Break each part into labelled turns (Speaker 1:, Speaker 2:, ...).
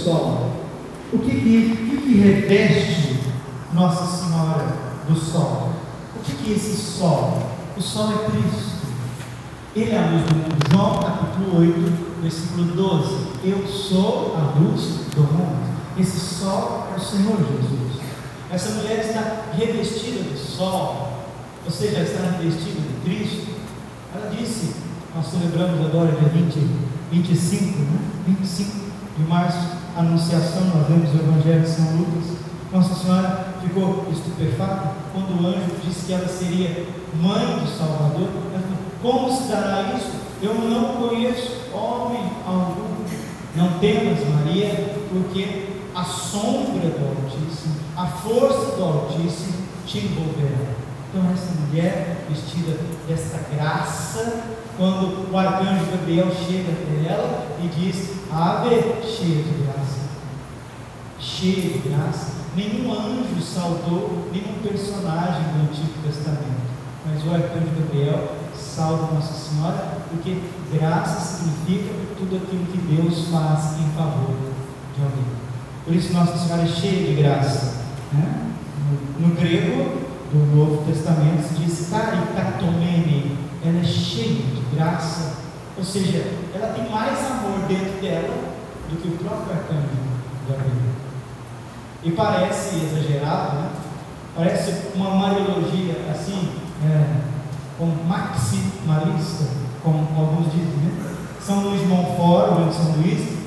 Speaker 1: sol. O que que, que, que reveste Nossa Senhora do sol? O que que é esse sol? O sol é Cristo. Ele é a luz do mundo. João capítulo 8, versículo 12. Eu sou a luz do mundo. Esse sol é o Senhor Jesus. Essa mulher está revestida do sol, ou seja, está revestida de Cristo. Ela disse, nós celebramos agora dia 20, 25, né? 25 de março, anunciação, nós lemos o Evangelho de São Lucas. Nossa Senhora ficou estupefata quando o anjo disse que ela seria mãe do Salvador. Ela falou, como se dará isso? Eu não conheço homem algum. Não temas, Maria, porque a sombra do Altíssimo, a força do Altíssimo te envolverá. Então, essa mulher vestida desta graça, quando o arcanjo Gabriel chega até ela e diz: Ave, cheia de graça, cheia de graça. Nenhum anjo saudou nenhum personagem do Antigo Testamento, mas o arcanjo Gabriel salva Nossa Senhora, porque graça significa tudo aquilo que Deus faz em favor de alguém. Por isso Nossa Senhora é cheia de graça. Né? No, no, grego do Novo Testamento se diz carikatomene, ela é cheia de graça, ou seja, ela tem mais amor dentro dela do que o próprio arcanjo Gabriel. E parece exagerado, né? parece uma mariologia assim, é, com maximalista, como alguns dizem. Né? São Luís Montfort, de São Luís,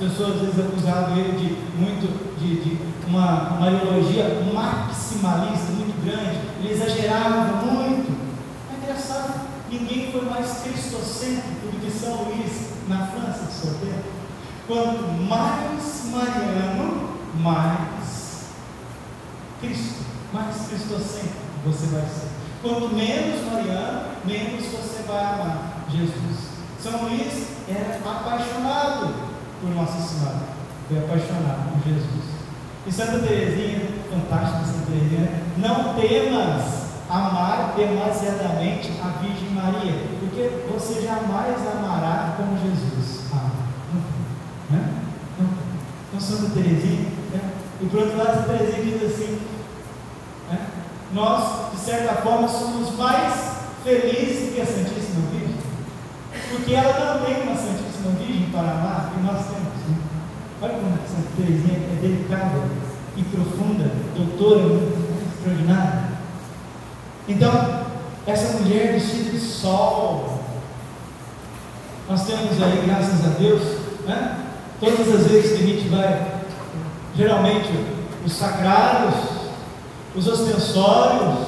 Speaker 1: pessoas às vezes acusavam ele de muito, de, de uma, ideologia maximalista muito grande, ele exagerava muito. É engraçado, ninguém foi mais cristocêntrico do que São Luís na França de seu tempo. Quanto mais mariano, mais Cristo, mais cristocêntrico você vai ser. Quanto menos mariano, menos você vai amar Jesus. São Luís era apaixonado por Nossa Senhora, foi apaixonado por Jesus. E Santa Teresinha, fantástica Santa Teresinha, não temas amar demasiadamente a Virgem Maria, porque você jamais amará como Jesus ama. Não, né? Então Santa Teresinha, né? e por outro lado Santa Teresinha diz assim, né? nós de certa forma somos mais felizes que a Santíssima Virgem, porque ela não tem uma Santíssima Virgem para amar, e nós temos. Né? Olha como essa Teresinha é delicada e profunda, doutora, extraordinária. Então, essa mulher vestida de sol, nós temos aí, graças a Deus, né? todas as vezes que a gente vai, geralmente, os sagrados, os ostensórios,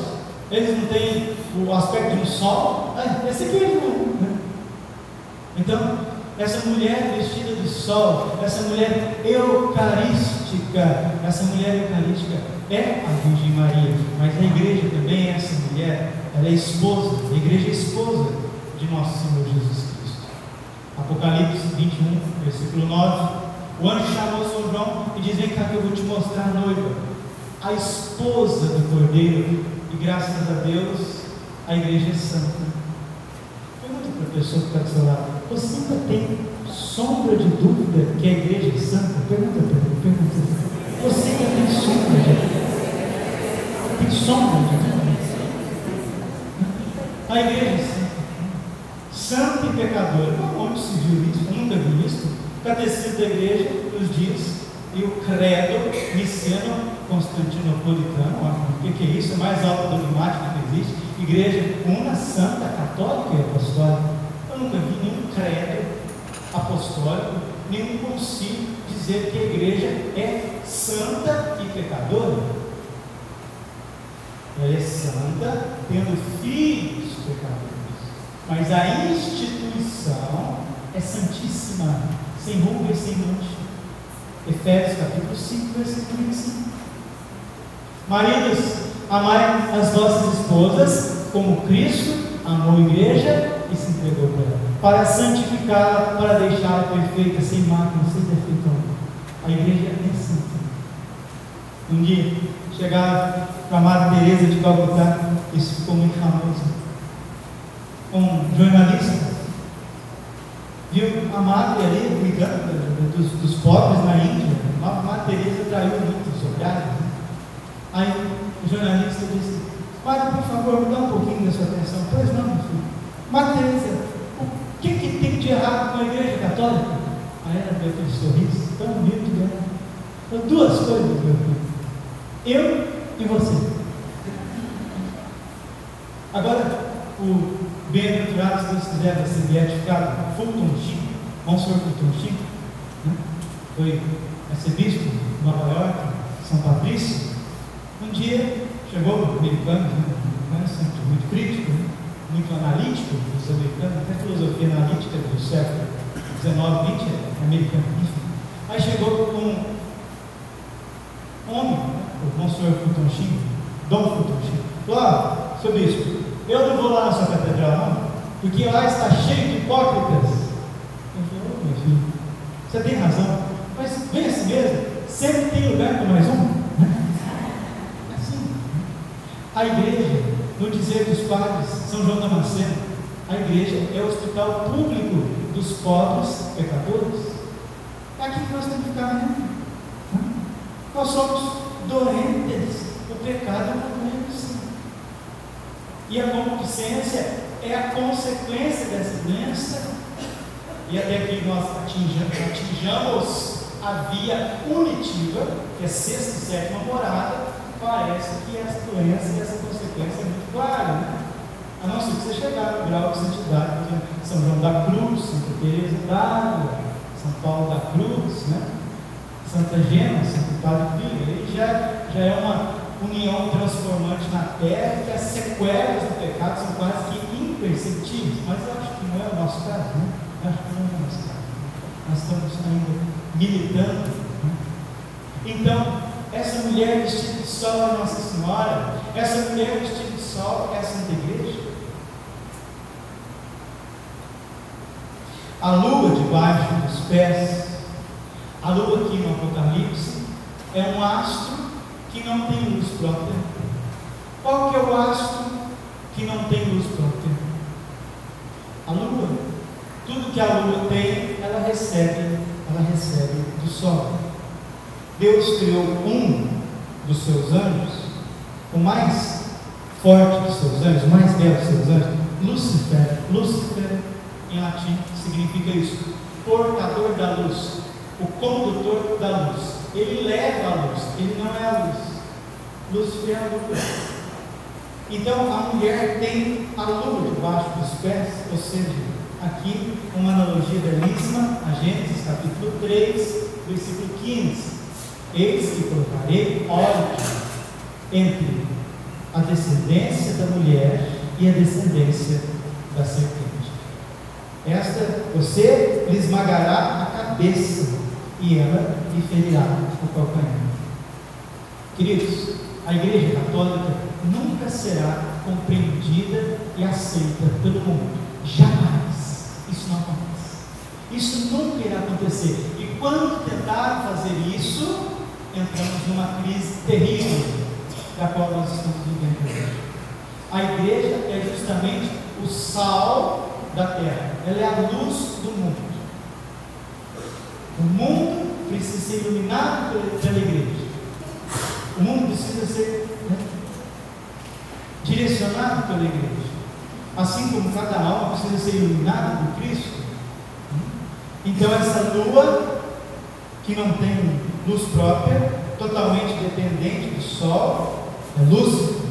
Speaker 1: eles não têm o aspecto de um sol, ah, esse aqui é né? Então, essa mulher vestida de sol, essa mulher eucarística, essa mulher eucarística é a Virgem Maria, mas a igreja também é essa mulher, ela é esposa, a igreja é esposa de nosso Senhor Jesus Cristo. Apocalipse 21, versículo 9. O anjo chamou São João e diz: Vem cá que eu vou te mostrar a noiva, a esposa do cordeiro, e graças a Deus a igreja é santa. Pergunta para a pessoa que está do seu lado. Você ainda tem sombra de dúvida que a igreja é santa? Pergunta mim, pergunta. Você ainda tem sombra de dúvida? Tem sombra de dúvida? A igreja é santa. Santa e pecadora. Onde se viu isso? Eu nunca vi isso. Catecismo da igreja nos diz e o credo niceno constantinopolitano, o que, é isso? É mais alto dogmático que existe. Igreja una, santa, católica e apostólica nunca vi nenhum credo apostólico, nenhum concílio dizer que a igreja é santa e pecadora. Ela é santa tendo filhos pecadores. Mas a instituição é santíssima, sem ruga e sem mancha. Efésios capítulo 5, versículo 25. Maridos, amai as vossas esposas como Cristo amou a igreja e se entregou para ela, para santificá-la, para deixá-la perfeita, sem mácula, sem defeito A igreja é santa. Um dia, chegaram para a Madre Teresa de Calcutá, isso ficou muito famoso. Um jornalista viu uma madre ali cuidando dos, dos pobres na Índia. A Madre Teresa traiu muitos olhares. Né? Aí o jornalista disse, Padre, por favor, me dá um pouquinho da sua atenção. Pois não, meu filho. Madre Teresa, de errado com a igreja católica? Aí ela deu aquele sorriso tão bonito dela. Né? Duas coisas, meu filho. Eu e você. Agora, o bem-aventurado, se Deus quiser, vai ser beatificado Fulton Sheen, Monsenhor Fulton Sheen, né? foi arcebispo de Nova York, São Patrício. Um dia chegou o americano, né? sempre muito crítico, né? Muito analítico, os americanos, até filosofia analítica do século XIX, XX é americana. Aí chegou um homem, né? o Monsenhor Fulton Sheen, Dom Fulton Sheen, falou: ah, seu bispo, eu não vou lá na sua catedral, não, porque lá está cheio de hipócritas. Falei, oh, meu filho, você tem razão, mas vem assim mesmo, sempre tem lugar para mais um. É assim. A igreja, no dizer dos padres, São João Damasceno, a igreja é o hospital público dos pobres pecadores. É aqui que nós temos que ficar, né? Nós somos doentes. O pecado é uma doença. E a concupiscência é a consequência dessa doença. E até que nós atinjamos, atinjamos a via unitiva, que é sexta e sétima morada, parece que essa doença e essa consequência é muito clara, né? A não ser que você chegar no grau de santidade de São João da Cruz, Santa Teresa d'Ávila, São Paulo da Cruz, né? Santa Gema, Santo Padre Pio, aí já, já é uma união transformante na terra, que as sequelas do pecado são quase que imperceptíveis, mas eu acho que não é o nosso caso, né? Eu acho que não é o nosso caso. Nós estamos ainda militando. Né? Então, essa mulher vestida de sol é Nossa Senhora, essa mulher vestida de sol é a Santa Igreja. A lua debaixo dos pés, a lua aqui no Apocalipse, é um astro que não tem luz própria? Qual que é o astro que não tem luz própria? A lua. Tudo que a lua tem, ela recebe, ela recebe do sol. Deus criou um dos seus anjos, o mais forte dos seus anjos, o mais belo dos seus anjos, Lúcifer. Lúcifer, em latim, significa isso: portador da luz, o condutor da luz. Ele leva a luz, ele não é a luz. Lúcifer é a luz. Então a mulher tem a lua debaixo dos pés, ou seja, aqui uma analogia belíssima, a Gênesis capítulo 3, versículo 15. Eis que colocarei ódio entre a descendência da mulher e a descendência da serpente. Esta, você lhe esmagará a cabeça e ela lhe ferirá o calcanhar. Queridos, a Igreja Católica nunca será compreendida e aceita pelo mundo. Jamais. Isso não acontece. Isso nunca irá acontecer. E quando tentaram fazer isso, entramos numa crise terrível da qual nós estamos vivendo hoje. A igreja é justamente o sal da terra. Ela é a luz do mundo. O mundo precisa ser iluminado pela igreja. O mundo precisa ser né, direcionado pela igreja. Assim como cada alma precisa ser iluminada por Cristo. Então, essa lua, que não tem luz própria, totalmente dependente do sol, é luz,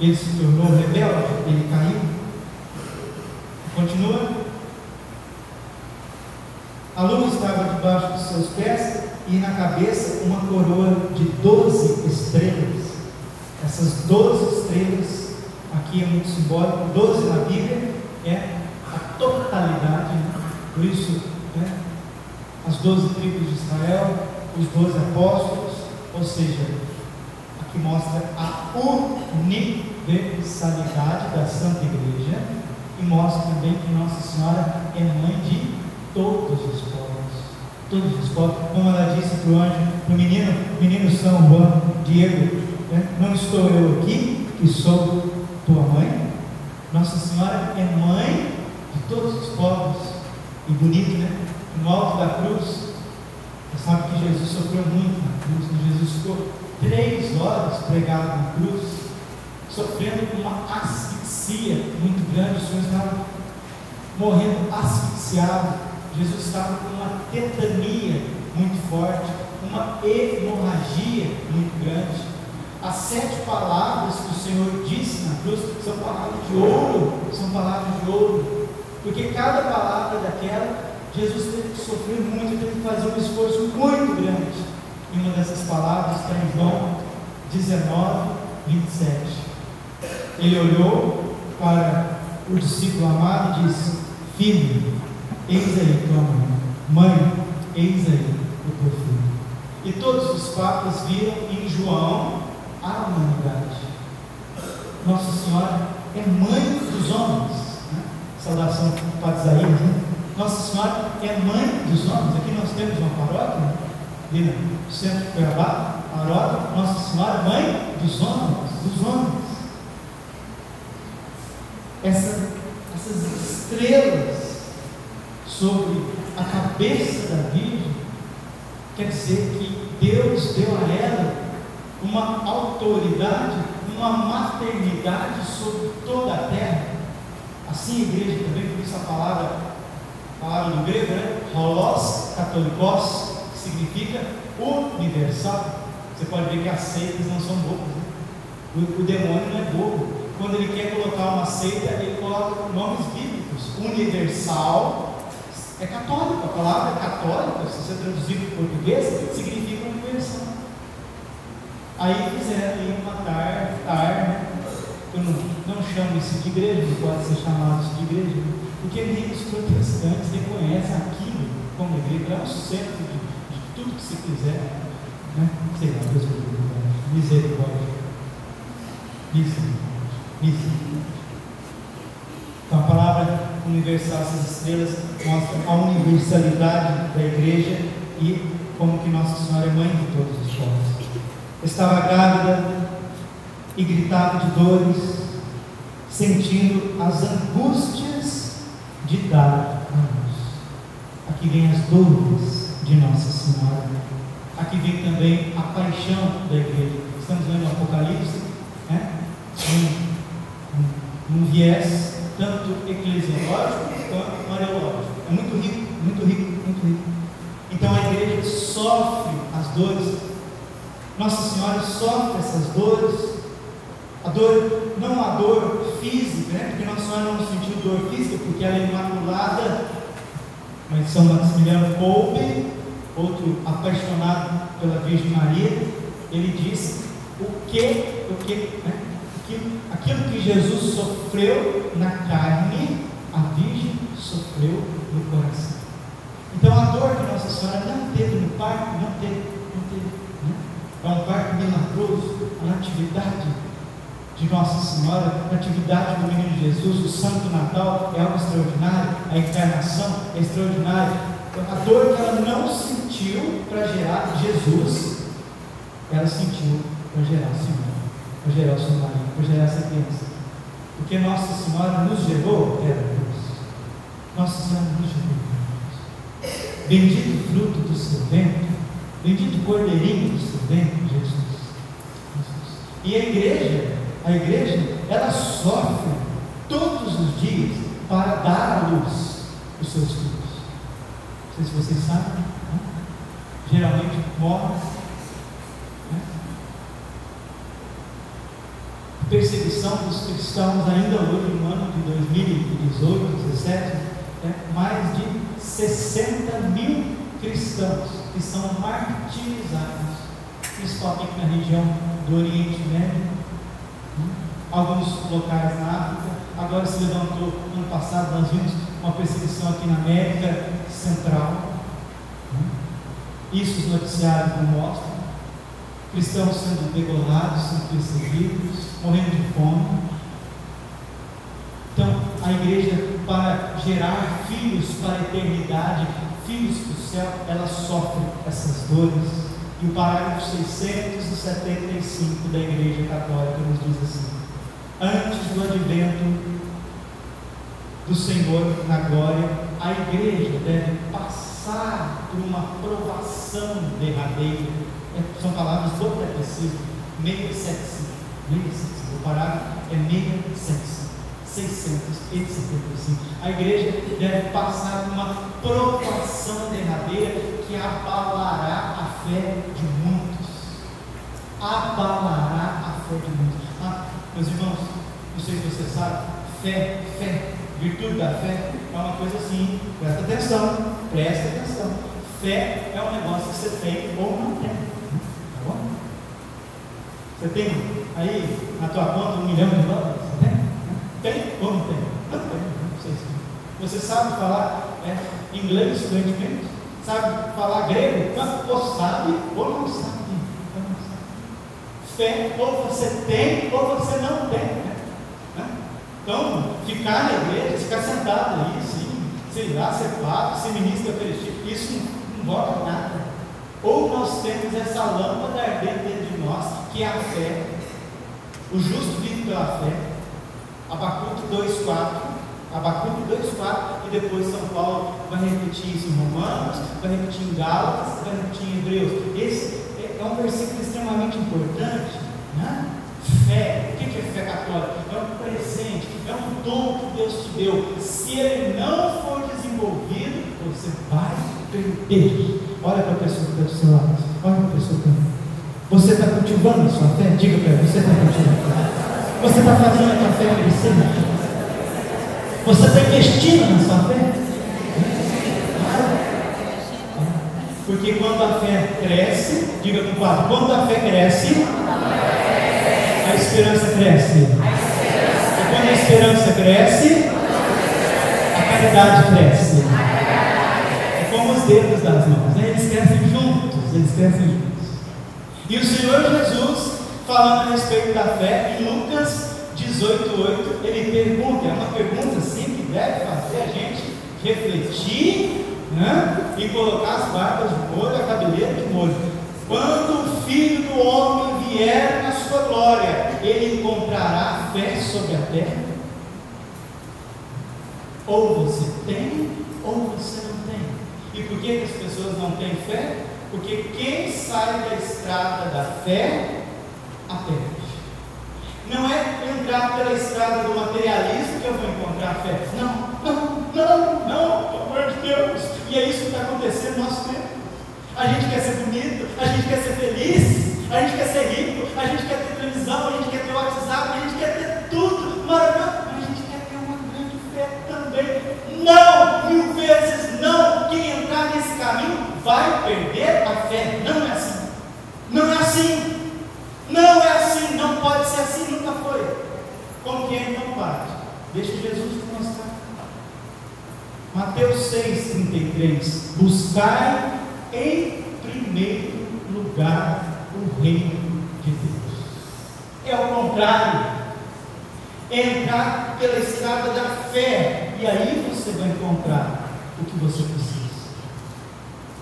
Speaker 1: ele se tornou rebelde, ele caiu. Continua a lua estava debaixo dos seus pés e na cabeça uma coroa de doze estrelas. Essas doze estrelas, aqui é muito simbólico, doze na Bíblia é a totalidade, por isso, né? as doze tribos de Israel, os doze apóstolos, ou seja, aqui mostra a universalidade da Santa Igreja e mostra também que Nossa Senhora é mãe de todos os povos, todos os povos, como ela disse para o anjo, para o menino, menino São Juan, Diego, né? não estou eu aqui, que sou tua mãe, Nossa Senhora é mãe de todos os povos, E bonito, né? No alto da cruz, você sabe que Jesus sofreu muito na cruz. Né? Jesus ficou três horas pregado na cruz, sofrendo uma asfixia muito grande. O Senhor estava morrendo asfixiado. Jesus estava com uma tetania muito forte, uma hemorragia muito grande. As sete palavras que o Senhor disse na cruz são palavras de ouro, são palavras de ouro, porque cada palavra daquela, Jesus teve que sofrer muito, teve que fazer um esforço muito grande. E uma dessas palavras está em João 19, 27. Ele olhou para o discípulo amado e disse: Filho, eis aí tua mãe, mãe, eis aí o teu filho. E todos os papas viram em João a humanidade. Nossa Senhora é mãe dos homens. Né? Saudação para Isaías. Né? Nossa Senhora é mãe dos homens. Aqui nós temos uma paróquia, ali no centro de Cuiabá, paróquia, Nossa Senhora, mãe dos homens, dos homens. Essa, essas estrelas sobre a cabeça da Virgem quer dizer que Deus deu a ela uma autoridade, uma maternidade sobre toda a terra. Assim a igreja também, por isso a palavra, palavra no grego, né? Holos catolicos, que significa universal. Você pode ver que as seitas não são bobas. Né? O, o, demônio não é bobo. Quando ele quer colocar uma seita, ele coloca nomes bíblicos. Universal é católico. A palavra católica, se você traduzir para o português, significa universal. Aí fizeram ali uma tar, tar né? Eu não, não chamo isso de igreja, pode ser chamado de igreja, porque nem os protestantes reconhecem aquilo como igreja, é o centro de, de tudo que se quiser. Né? Sei lá, Deus misericórdia. Misericórdia. Misericórdia. Então a palavra universal, essas estrelas, mostra a universalidade da igreja e como que Nossa Senhora é mãe de todos os povos estava grávida e gritava de dores, sentindo as angústias de dar a luz. Aqui vem as dores de Nossa Senhora. Aqui vem também a paixão da igreja. Estamos vendo o Apocalipse, né? Um, um, um viés tanto eclesiológico quanto mariológico. É muito rico, muito rico, muito rico. Então a igreja sofre as dores nossa Senhora sofre essas dores, a dor, não a dor física, né? porque Nossa Senhora não sentiu dor física, porque ela é imaculada, mas São Maximiliano Kolbe, outro apaixonado pela Virgem Maria, ele disse o que, o que, né? aquilo, aquilo que Jesus sofreu na carne, a Virgem sofreu no coração. Então a dor que Nossa Senhora não teve no parto, não teve, não teve é um parto milagroso, a natividade de Nossa Senhora, a natividade do menino Jesus, o Santo Natal é algo extraordinário, a encarnação é extraordinária. A dor que ela não sentiu para gerar Jesus, ela sentiu para gerar o Senhor, para gerar o seu marido, para gerar essa criança. Porque Nossa Senhora nos gerou, era Deus. Nossa Senhora nos gerou. Bendito o fruto do seu ventre Bendito cordeirinho do seu ventre, Jesus. Jesus. E a igreja, a igreja, ela sofre todos os dias para dar à luz os seus filhos. Não sei se vocês sabem, né? geralmente morrem. Né? Perseguição dos cristãos ainda hoje, no ano de 2018, 2017, é mais de 60 mil cristãos que são martirizados, principalmente na região do Oriente Médio? Alguns locais na África. Agora se levantou, ano passado, nós vimos uma perseguição aqui na América Central. Isso os noticiários não mostram. Cristãos sendo degolados, sendo perseguidos, morrendo de fome. Então, a igreja, para gerar filhos para a eternidade, filhos do céu, ela sofre essas dores. E o parágrafo 675 da Igreja Católica nos diz assim: Antes do advento do Senhor na glória, a igreja deve passar por uma provação derradeira. É, são palavras do catecismo, 675. 675. O parágrafo é 675. 675. A igreja deve passar por uma provação derradeira que abalará a fé de muitos. Abalará a fé de muitos. Meus irmãos, não sei se você sabe, fé, fé, virtude da fé é uma coisa assim, presta atenção, presta atenção. Fé é um negócio que você tem ou não tem. Tá bom? Você tem aí na tua conta um milhão de dólares? Tem? Tem ou não tem? Não tem, não sei se Você sabe falar é, inglês fluentemente? Sabe falar grego? Ou sabe ou não sabe. Ou você tem ou você não tem. Né? Então, ficar na igreja, ficar sentado aí, sim, sei lá, ser padre, ser ministro da Eucaristia, isso não, bota nada. Ou nós temos essa lâmpada ardente dentro de nós, que é a fé. O justo vive pela fé. Abacuque 2,4. Abacuque 2,4 e depois São Paulo vai repetir isso em Romanos, vai repetir em Gálatas, vai repetir em Hebreus. Esse é, um versículo extremamente importante. Né? Fé, o que é fé católica? É um presente, é um dom que Deus te deu. Se ele não for desenvolvido, você vai perder. Olha para a pessoa que está do seu lado. Olha para a pessoa que está. Você está cultivando a sua fé? Diga para ela, você está cultivando. Você está fazendo a sua fé crescer? Você está investindo na sua fé? Porque quando a fé cresce, diga com quatro, quando a fé cresce, a esperança cresce. E quando a esperança cresce, a caridade cresce. É como os dedos das mãos, né? eles crescem juntos, eles crescem juntos. E o Senhor Jesus, falando a respeito da fé, em Lucas 18,8, ele pergunta, é uma pergunta assim que deve fazer a gente refletir né? e colocar as barbas de molho, a cabeleira de molho. Quando o Filho do Homem vier na sua glória, ele encontrará fé sobre a terra? Ou você tem, ou você não tem. E por que as pessoas não têm fé? Porque quem sai da estrada da fé, a perde. Não é entrar pela estrada do materialismo que eu vou encontrar fé. Não, não, não, não, pelo amor de Deus. E é isso que está acontecendo no nosso tempo. A gente quer ser bonito, a gente quer ser feliz, a gente quer ser rico, a gente quer ter televisão, a gente quer ter WhatsApp, a gente quer ter tudo maravilhoso, a gente quer ter uma grande fé também. Não, mil vezes não. Quem entrar nesse caminho vai perder a fé. Não é assim. Não é assim. Não é assim. Não pode ser assim. Nunca foi. É então, Pai? Deixa Jesus te mostrar. Mateus 6,33. Buscai em primeiro lugar o reino de Deus. É o contrário. Entrar pela estrada da fé. E aí você vai encontrar o que você precisa.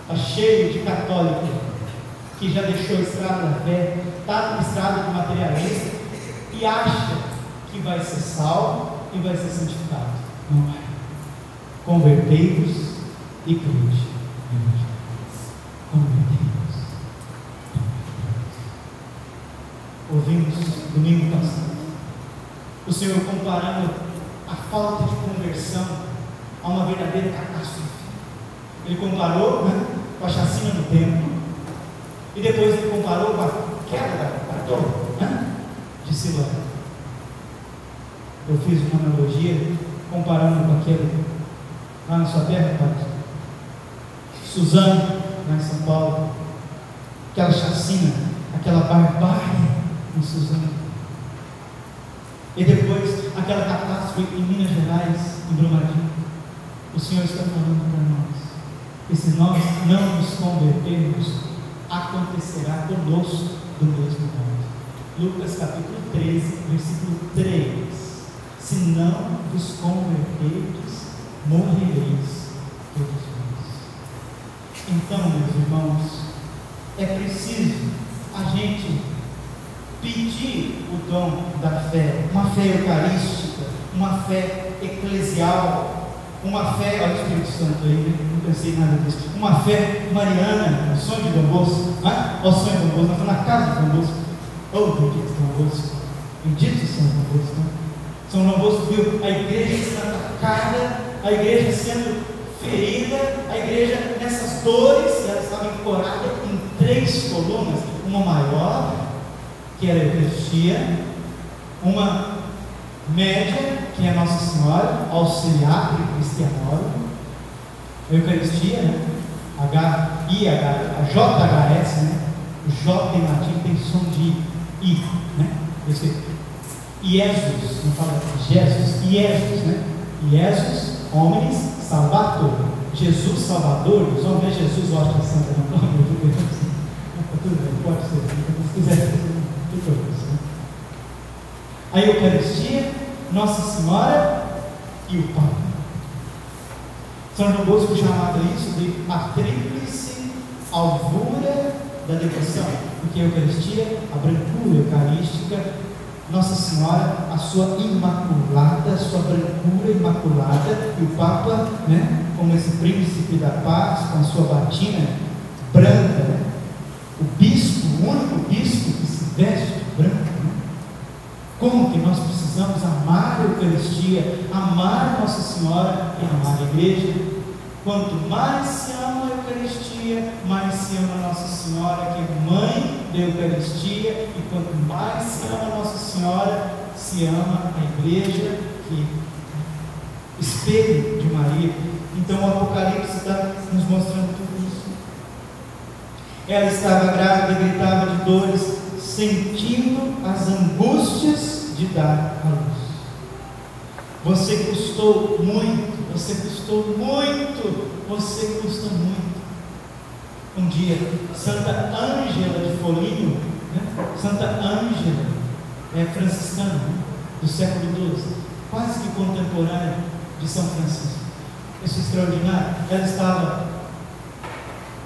Speaker 1: Está cheio de católico que já deixou a estrada da fé, está na estrada do materialista e acha que vai ser salvo e vai ser santificado. Não vai. Convertei-vos e crede. Convertei-vos. Ouvimos domingo passado o Senhor comparando a falta de conversão a uma verdadeira catástrofe. Ele comparou né, com a chacina do templo e depois ele comparou com a queda da, torre né, de Siloé. Eu fiz uma analogia comparando com aquele lá na sua terra, Pai. Suzano, lá em São Paulo, aquela chacina, aquela barbárie em Suzano. E depois, aquela catástrofe em Minas Gerais, em Brumadinho. O Senhor está falando para nós. E se nós não nos convertermos, acontecerá conosco do mesmo modo. Lucas capítulo 13, versículo 3. Se não vos converterdes, morrereis todos vós. Então, meus irmãos, é preciso a gente pedir o dom da fé, uma fé eucarística, uma fé eclesial, uma fé, olha o Espírito Santo aí, né? Não pensei nada disso, uma fé mariana, o sonho de Dom Bosco, né? o sonho de Dom nós estamos na casa de Dom Bosco, oh, bendito Dom Bosco, bendito São Dom Bosco, né? São Dom viu? A igreja sendo atacada, a igreja sendo ferida, a igreja nessas dores, ela estava encorada em três colunas, uma maior, que era a Eucaristia, uma média, que é Nossa Senhora, auxiliar cristianólogo, a Eucaristia, né? H, I, H, a JHS, né? O J em latim tem som de I, né? Esse, Jesus, não fala Jesus, Jesus, né? Jesus, homens, salvador. Jesus Salvador, os homens Jesus, Hóstia Santa, não nome, tudo bem, pode ser, se quiser, tudo bem a Eucaristia, Nossa Senhora e o Papa. São Bosco chamava isso de a tríplice alvura da devoção, porque a Eucaristia, a brancura eucarística, Nossa Senhora, a sua imaculada, a sua brancura imaculada, e o Papa, né, como esse príncipe da paz, com a sua batina branca, né, o bispo, o único bispo que se veste branco, como que nós precisamos amar a Eucaristia, amar Nossa Senhora e amar a igreja? Quanto mais se ama a Eucaristia, mais se ama Nossa Senhora, que é mãe da Eucaristia, e quanto mais se ama Nossa Senhora, se ama a igreja, que é espelho de Maria. Então o Apocalipse está nos mostrando tudo isso. Ela estava grávida e gritava de dores sentindo as angústias de dar a luz. Você custou muito, você custou muito, você custa muito. Um dia, Santa Ângela de Foligno, né? Santa Ângela, é franciscana, né? do século XII, quase que contemporânea de São Francisco. Isso é extraordinário. Ela estava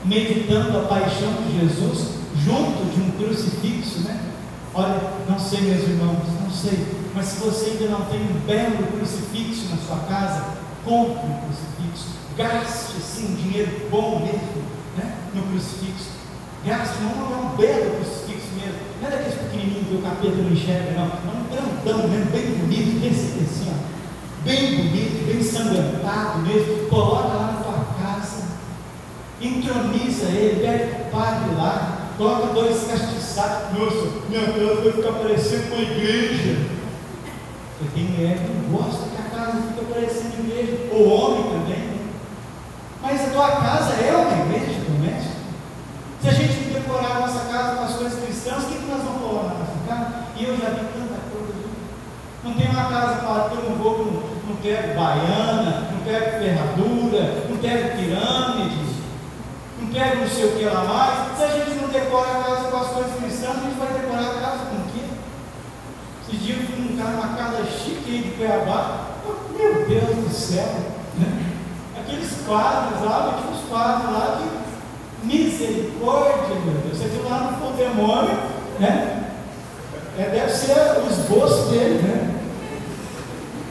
Speaker 1: meditando a paixão de Jesus junto de um crucifixo, né? Olha, não sei, meus irmãos, não sei, mas se você ainda não tem um belo crucifixo na sua casa, compre um crucifixo, gaste assim um dinheiro bom mesmo, né? No crucifixo, gaste um, um belo crucifixo mesmo, não é daqueles pequenininhos que o capeta não enxerga, não, é um grandão mesmo, bem bonito, bem assim, ó, bem bonito, bem sangrentado mesmo, coloca lá na tua casa, entroniza ele, pede o padre lá, coloca dois castiçados. Nossa, minha casa vai ficar parecendo uma igreja. Porque tem mulher que não gosta que a casa fique parecendo igreja. Ou homem também. Mas a tua casa é uma igreja doméstica. Se a gente decorar a nossa casa com as coisas cristãs, o que, que nós vamos colocar na nossa casa? E eu já vi tanta coisa. Não tem uma casa para que eu não vou, não, não quero baiana, não quero ferradura, não quero pirâmide quero não sei o que lá mais. Se a gente não decora a casa com as coisas cristãs, a gente vai decorar a casa com o quê? Esses dias eu fui num cara, uma casa chique aí de Cuiabá. Meu Deus do céu! Né? Aqueles quadros lá, tinha uns quadros lá de misericórdia, meu Deus. Você viu lá no demônio, né? É, deve ser o esboço dele, né?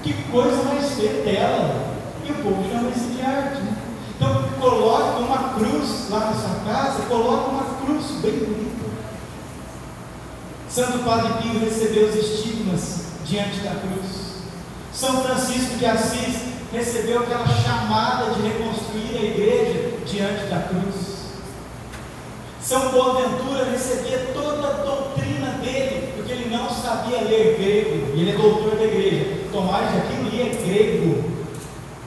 Speaker 1: Que coisa mais feia dela. E o povo chama isso de arte, né? Coloque uma cruz lá na sua casa, coloque uma cruz bem bonita. Santo Padre Pio recebeu os estigmas diante da cruz. São Francisco de Assis recebeu aquela chamada de reconstruir a igreja diante da cruz. São Boaventura recebia toda a doutrina dele, porque ele não sabia ler grego, e ele é doutor da igreja. Tomás de Aquino lia grego,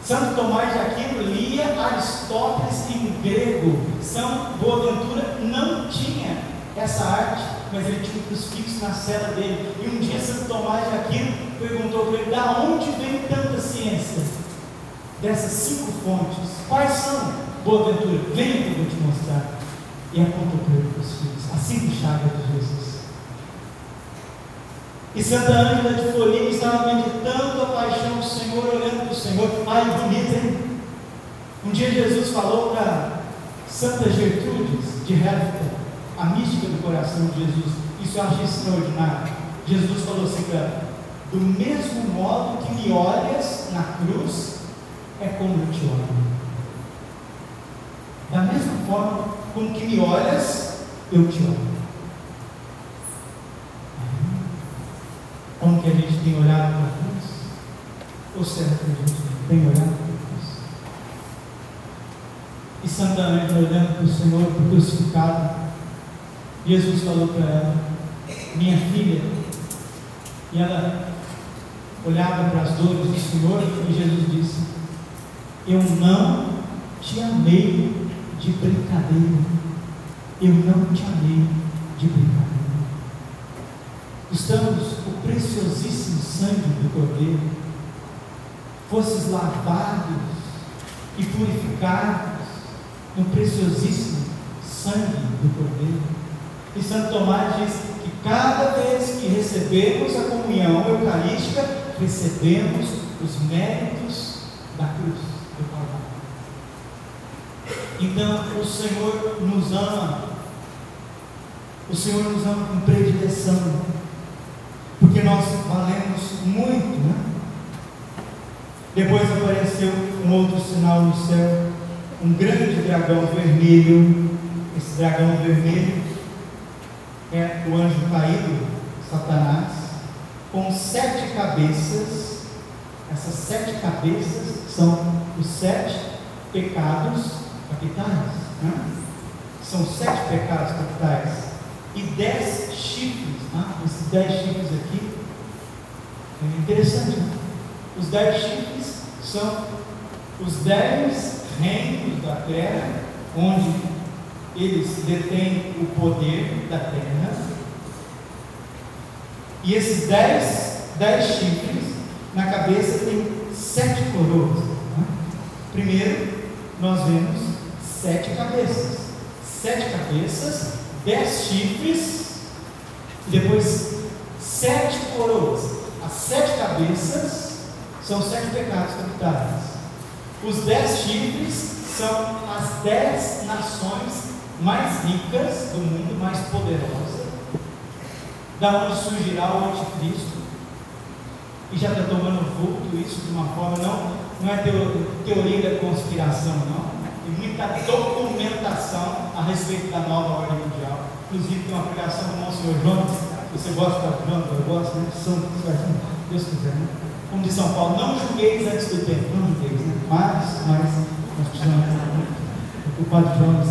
Speaker 1: Santo Tomás de Aquino lia Aristóteles em grego. São Boaventura não tinha essa arte, mas ele tinha um crucifixo na cela dele. E um dia Santo Tomás de Aquino perguntou para ele: da onde vem tanta ciência? Dessas cinco fontes. Quais são? Boaventura, venha que eu vou te mostrar. E apontou para ele o crucifixo, a cinco chagas de Jesus. E Santa Ângela de Foligno estava meditando a paixão do Senhor, olhando para o Senhor. Ai, bonito, hein? Um dia Jesus falou para Santa Gertrudes de Herford, a mística do coração de Jesus. Isso eu achei extraordinário. Jesus falou assim para ela: do mesmo modo que me olhas na cruz, é como eu te olho. Da mesma forma como que me olhas, eu te olho. Como que a gente tem olhado para cruz? Ou será que a gente tem olhado para cruz? E Santa Ana olhando para o Senhor, crucificado, Jesus falou para ela, minha filha, e ela olhava para as dores do Senhor e Jesus disse: Eu não te amei de brincadeira. Eu não te amei de brincadeira. Estamos o preciosíssimo sangue do Cordeiro, fosses lavados e purificados no preciosíssimo sangue do Cordeiro. E Santo Tomás diz que cada vez que recebemos a comunhão eucarística, recebemos os méritos da cruz do Calvário. Então, o Senhor nos ama, o Senhor nos ama com predileção, nós valemos muito, né? Depois apareceu um outro sinal no céu, um grande dragão vermelho. Esse dragão vermelho é o anjo caído, Satanás, com sete cabeças. Essas sete cabeças são os sete pecados capitais. Né? São sete pecados capitais. E dez chifres. Né? Esses dez chifres aqui é interessante. Né? Os dez chifres são os dez reinos da terra, onde eles detêm o poder da terra. E esses dez, dez chifres, na cabeça tem sete coroas. Né? Primeiro, nós vemos sete cabeças. Sete cabeças, dez chifres, e depois sete coroas. Sete cabeças são sete pecados capitais. Os dez chifres são as dez nações mais ricas do mundo, mais poderosa, da onde surgirá o anticristo, e já está tomando vulto isso de uma forma, não, não é teoria da conspiração, não, tem muita documentação a respeito da nova ordem mundial, inclusive tem uma pregação do Monsenhor Jonas, você gosta de Jonas, eu gosto, né? São, Deus quiser, né? Como de São Paulo, não julgueis antes do tempo, não julgueis, né? Mas, mas, nós precisamos, o Padre Jonas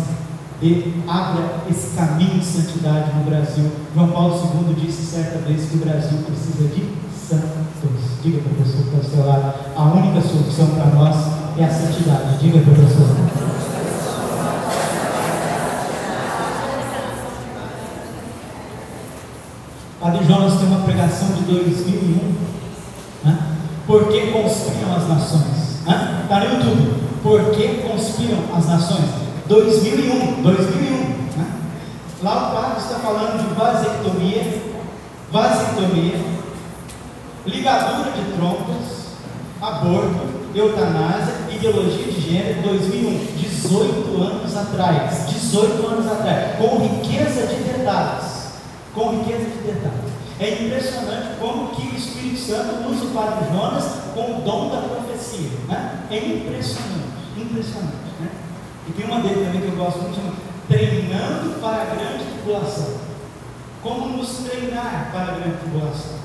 Speaker 1: e abra esse caminho de santidade no Brasil. João Paulo II disse certa vez que o Brasil precisa de santos. Diga para a pessoa que está ao seu lado, a única solução para nós é a santidade. Diga para Padre Jonas tem uma pregação de 2001. Né? Por que conspiram as nações? Está no YouTube. Por que conspiram as nações? 2001, 2001. Né? Lá o padre está falando de vasectomia, vasectomia, ligadura de trompas, aborto, eutanásia, ideologia de gênero, 2001, 18 anos atrás, 18 anos atrás, com riqueza de detalhes, com riqueza de detalhes. É impressionante como que o Espírito Santo usa o Padre Jonas com o dom da profecia. Né? É impressionante, impressionante. Né? E tem uma dele também que eu gosto muito, chama Treinando para a Grande Tribulação. Como nos treinar para a grande tribulação?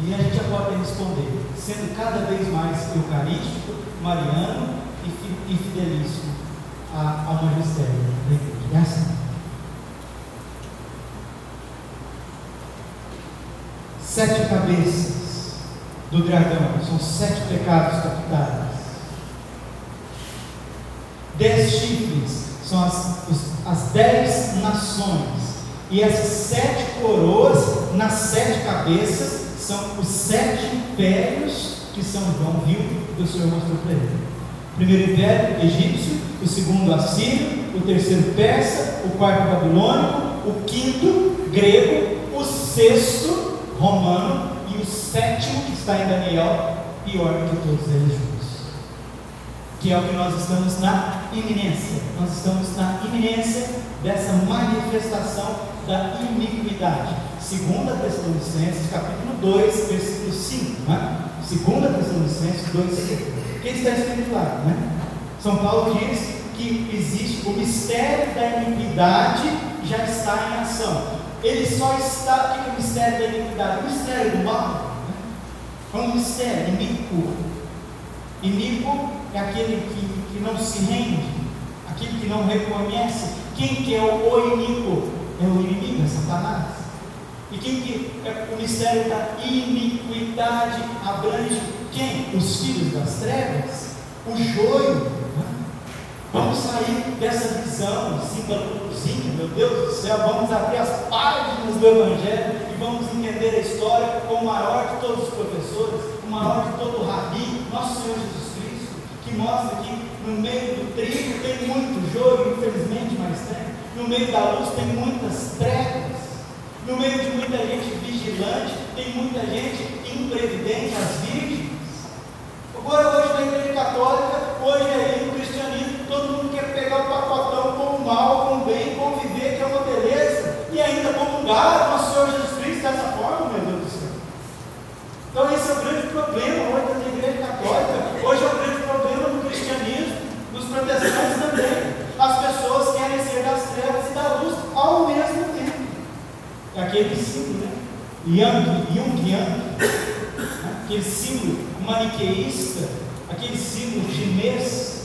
Speaker 1: E a gente já pode responder, sendo cada vez mais eucarístico, mariano e fidelíssimo ao magistério da igreja. Sete cabeças do dragão, são sete pecados capitais. Dez chifres são as, as dez nações. E essas sete coroas nas sete cabeças são os sete impérios que São João viu que o Senhor mostrou para ele. Primeiro império egípcio, o segundo assírio, o terceiro persa, o quarto babilônico, o quinto grego, o sexto romano e o sétimo que está em Daniel, pior que todos eles juntos que é o que nós estamos na iminência. Nós estamos na iminência dessa manifestação da iniquidade. Segunda Tessalonicenses, capítulo 2, versículo 5, né? Segunda Tessalonicenses 2, 5. O que está escrito lá, né? São Paulo diz que existe o mistério da iniquidade já está em ação. Ele só está. O que é o mistério da iniquidade? O mistério do mal. Né? É um mistério, iníquo. Iníquo é aquele que, que não se rende, aquele que não reconhece. Quem que é o, o iníquo? É o inimigo, é Satanás. E quem que é o mistério da iniquidade abrange quem? Os filhos das trevas, o joio Vamos sair dessa visão, símbolozinho, meu Deus do céu, vamos abrir as páginas do Evangelho e vamos entender a história com o maior de todos os professores, o maior de todo o rabi, nosso Senhor Jesus Cristo, que mostra que no meio do trigo tem muito joio, infelizmente, mas tem. No meio da luz tem muitas trevas. No meio de muita gente vigilante, tem muita gente imprevidente, as virgens. Agora, hoje na igreja católica, hoje aí no cristianismo, todo mundo quer pegar o pacotão com mal, com o bem, conviver, que é uma beleza, e ainda comungar com o Senhor Jesus Cristo dessa forma, meu Deus do céu. Então, esse é o grande problema hoje da igreja católica, hoje é o grande problema do cristianismo, dos protestantes também. As pessoas querem ser das trevas e da luz ao mesmo tempo. É aquele símbolo, né? Yang, Yung Yang, né? aquele símbolo maniqueísta, aquele símbolo chinês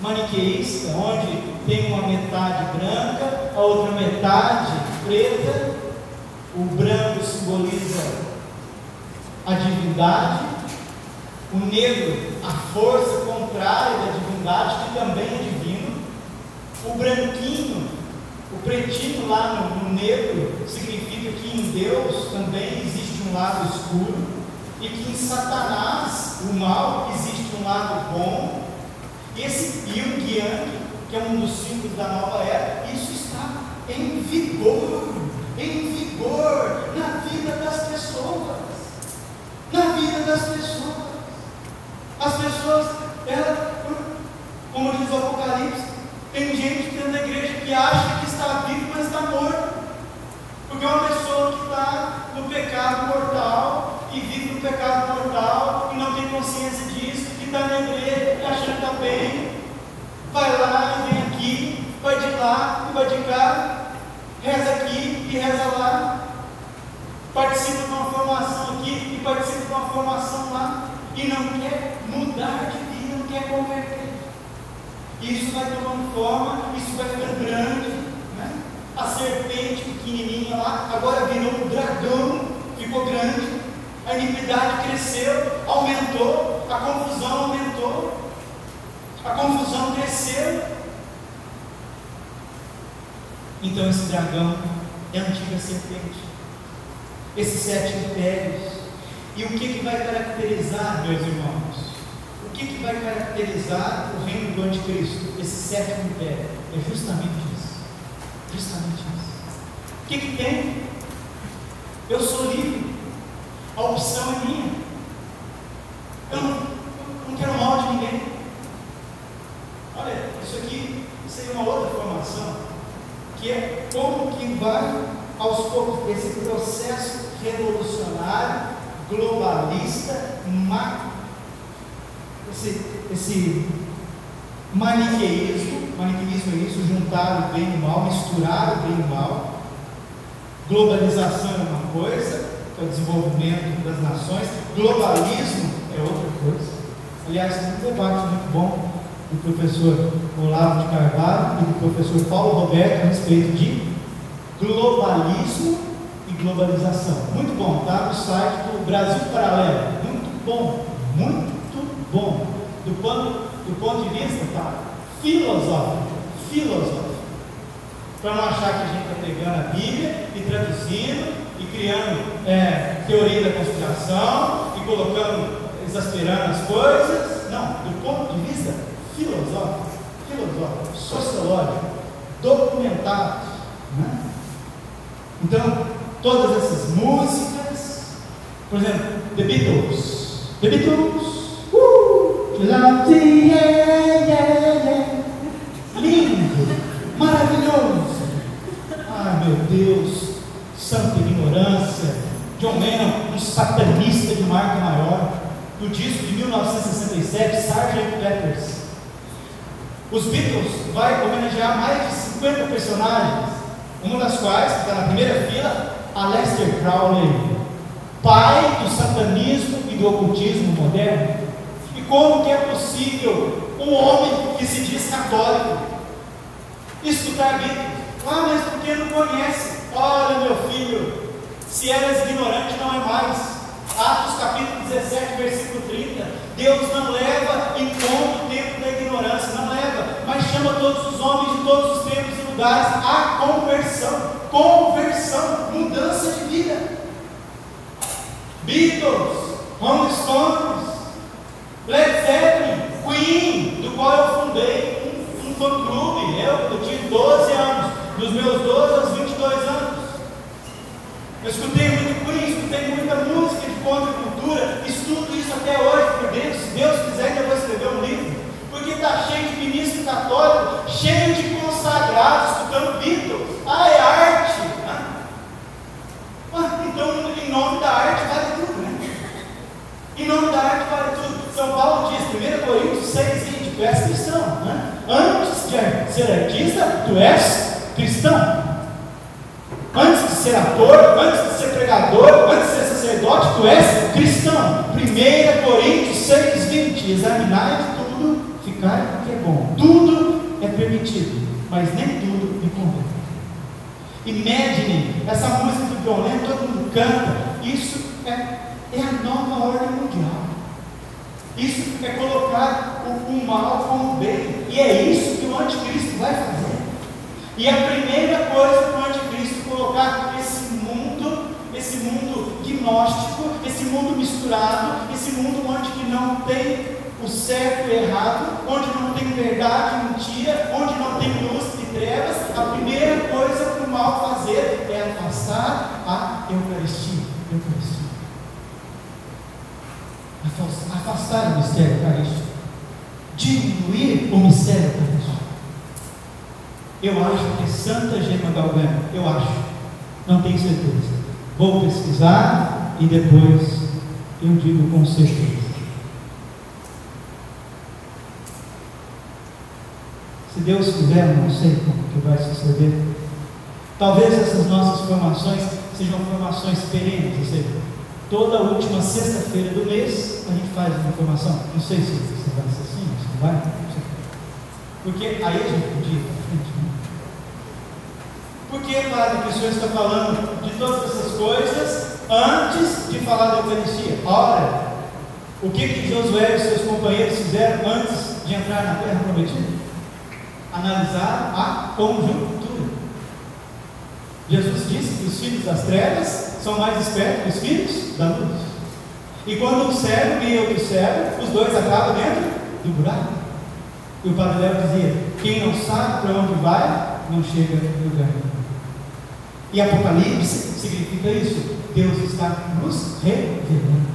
Speaker 1: maniqueísta, onde tem uma metade branca, a outra metade preta, o branco simboliza a divindade, o negro a força contrária da divindade, que também é divino, o branquinho, o pretinho lá no, no negro, significa que em Deus também existe um lado escuro, e que em Satanás, o mal, existe um lado bom. Esse Yin Yang, que é um dos símbolos da nova era, isso está em vigor, em vigor na vida das pessoas. Na vida das pessoas. As pessoas, ela, como diz o Apocalipse, tem gente dentro da igreja que acha que está vivo, mas está morto. Porque é uma pessoa que está no pecado mortal, que vive no pecado mortal e não tem consciência disso, que está na igreja achando que está bem, vai lá e vem aqui, vai de lá e vai de cá, reza aqui e reza lá, participa de uma formação aqui e participa de uma formação lá, e não quer mudar de vida, não quer converter. Isso vai tomando forma, isso vai ficando grande. Né? A serpente pequenininha lá, agora virou um dragão, ficou grande a iniquidade cresceu, aumentou, a confusão aumentou, a confusão cresceu. Então esse dragão é a antiga serpente, esses sete impérios. E o que, que vai caracterizar, meus irmãos? O que, que vai caracterizar o reino do anticristo? Esse sétimo império. É justamente isso. Justamente isso. O que, que tem? Eu sou livre. A opção é minha. Eu não, não quero mal de ninguém. Olha, isso aqui seria uma outra formação, que é como que vai aos poucos esse processo revolucionário, globalista, esse, esse maniqueísmo, maniqueísmo é isso, juntar o bem e o mal, misturar o bem e o mal, globalização é uma coisa, é o desenvolvimento das nações, globalismo é outra coisa. Aliás, um debate muito bom do professor Olavo de Carvalho e do professor Paulo Roberto a respeito de globalismo e globalização. Muito bom, está no site do Brasil Paralelo. Muito bom, muito bom. Do ponto, do ponto de vista tá, filosófico, filosófico. Para não achar que a gente está pegando a Bíblia e traduzindo e criando é, teoria da conspiração e colocando, exasperando as coisas. Não, do ponto de vista filosóficos, filosóficos sociológicos, documentados. Né? Então, todas essas músicas, por exemplo, The Beatles. The Beatles. Uh. Lindo, maravilhoso. Ai meu Deus, santa ignorância. John Lennon, um satanista de marca maior. do disco de 1967, Sgt. Peppers. Os Beatles vai homenagear mais de 50 personagens, uma das quais, que está na primeira fila, Aleister Crowley, pai do satanismo e do ocultismo moderno. E como que é possível um homem que se diz católico escutar Beatles? Ah, mas porque não conhece? Olha, meu filho, se eras ignorante, não é mais. Atos capítulo 17, versículo 30. Deus não leva em conta o tempo da ignorância, chama todos os homens de todos os tempos e lugares à conversão. Conversão, mudança de vida. Beatles, Rolling Stones, Led Zeppelin, Queen, do qual eu fundei um, um fã-clube. Eu, eu tinha 12 anos, dos meus 12 aos 22 anos. Eu escutei muito Queen, escutei muita música de contracultura, estudo isso até hoje por dentro. Se Deus quiser, ainda vou escrever um livro. Porque está cheio de ministro católico, cheio de consagrados, escutando Beatles. Ah, é arte. Ah, então, em nome da arte, vale tudo, né? Em nome da arte, vale tudo. São Paulo diz, 1 Coríntios 6, 20, tu és cristão. Né? Antes de ser artista, tu és cristão. Antes de ser ator, antes de ser pregador, antes de ser sacerdote, tu és cristão. 1 Coríntios 6, 20. Examinai tudo, ficar o que é bom. Tudo é permitido, mas nem tudo me convém. Imagine essa música do Lennon, todo mundo canta. Isso é, é a nova ordem mundial. Isso é colocar o, o mal como bem. E é isso que o anticristo vai fazer. E a primeira coisa que o anticristo colocar esse mundo, esse mundo gnóstico, esse mundo misturado, esse mundo onde que não tem o certo e o errado, onde não tem verdade e mentira, onde não tem luz e trevas, a primeira coisa que o mal fazer é afastar a Eucaristia. Eucaristia. Afastar o mistério eucarístico. Diminuir o mistério eucarístico. Eu acho que é Santa Gema Galgano, eu acho, não tenho certeza. Vou pesquisar e depois eu digo com certeza. Se Deus quiser, não sei como que vai suceder. Talvez essas nossas formações sejam formações perenes, ou seja, toda última sexta-feira do mês a gente faz uma formação. Não sei se você vai ser assim, se vai, não sei. Porque aí a gente podia ir para frente, né? Por que, Padre, que o Senhor está falando de todas essas coisas antes de falar da Eucaristia? Ora, o que, que Josué e seus companheiros fizeram antes de entrar na terra prometida? Analisar a conjuntura. Jesus disse que os filhos das trevas são mais espertos que os filhos da luz. E quando um cego e outro cego, os dois acabam dentro do buraco. E o Padre Léo dizia: quem não sabe para onde vai, não chega no lugar. E Apocalipse significa isso. Deus está nos revelando.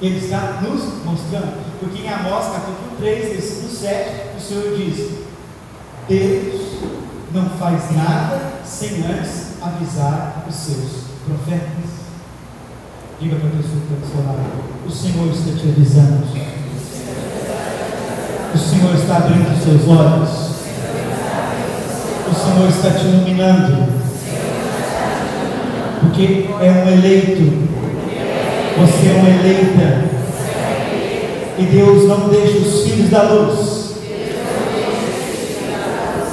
Speaker 1: Ele está nos mostrando. Porque em Amós capítulo 3, versículo 7, o Senhor diz: Deus não faz nada sem antes avisar os seus profetas. Diga para a pessoa que está do seu lado: O Senhor está te avisando. O Senhor está abrindo os seus olhos. O Senhor está te iluminando. Porque é um eleito. Você é uma eleita. E Deus não deixa os filhos da luz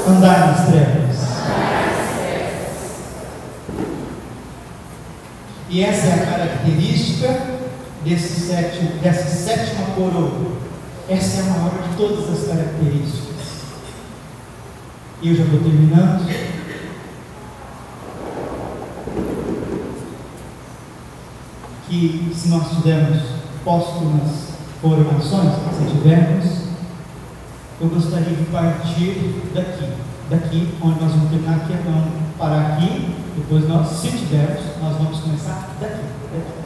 Speaker 1: andar nas trevas. E essa é a característica desse sétimo, dessa sétima coroa. Essa é a maior de todas as características. E eu já vou terminando. Que se nós tivermos póstumas formações, se tivermos, eu gostaria de partir daqui. Daqui, onde nós vamos terminar aqui, vamos parar aqui, depois nós, se tivermos, nós vamos começar daqui, daqui, daqui.